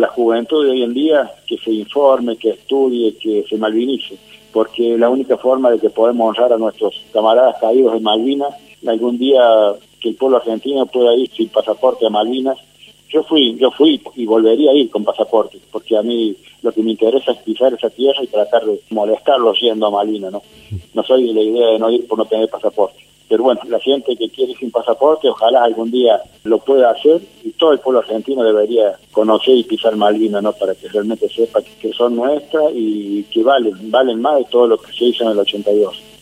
B: la, juventud de hoy en día que se informe, que estudie, que se malvinice, porque la única forma de que podemos honrar a nuestros camaradas caídos en Malvinas, algún día que el pueblo argentino pueda ir sin pasaporte a Malvinas, yo fui, yo fui y volvería a ir con pasaporte, porque a mí lo que me interesa es pisar esa tierra y tratar de molestarlos yendo a Malina, ¿no? No soy de la idea de no ir por no tener pasaporte. Pero bueno, la gente que quiere sin pasaporte, ojalá algún día lo pueda hacer y todo el pueblo argentino debería conocer y pisar Malina, ¿no? Para que realmente sepa que son nuestras y que valen, valen más de todo lo que se hizo en el 82.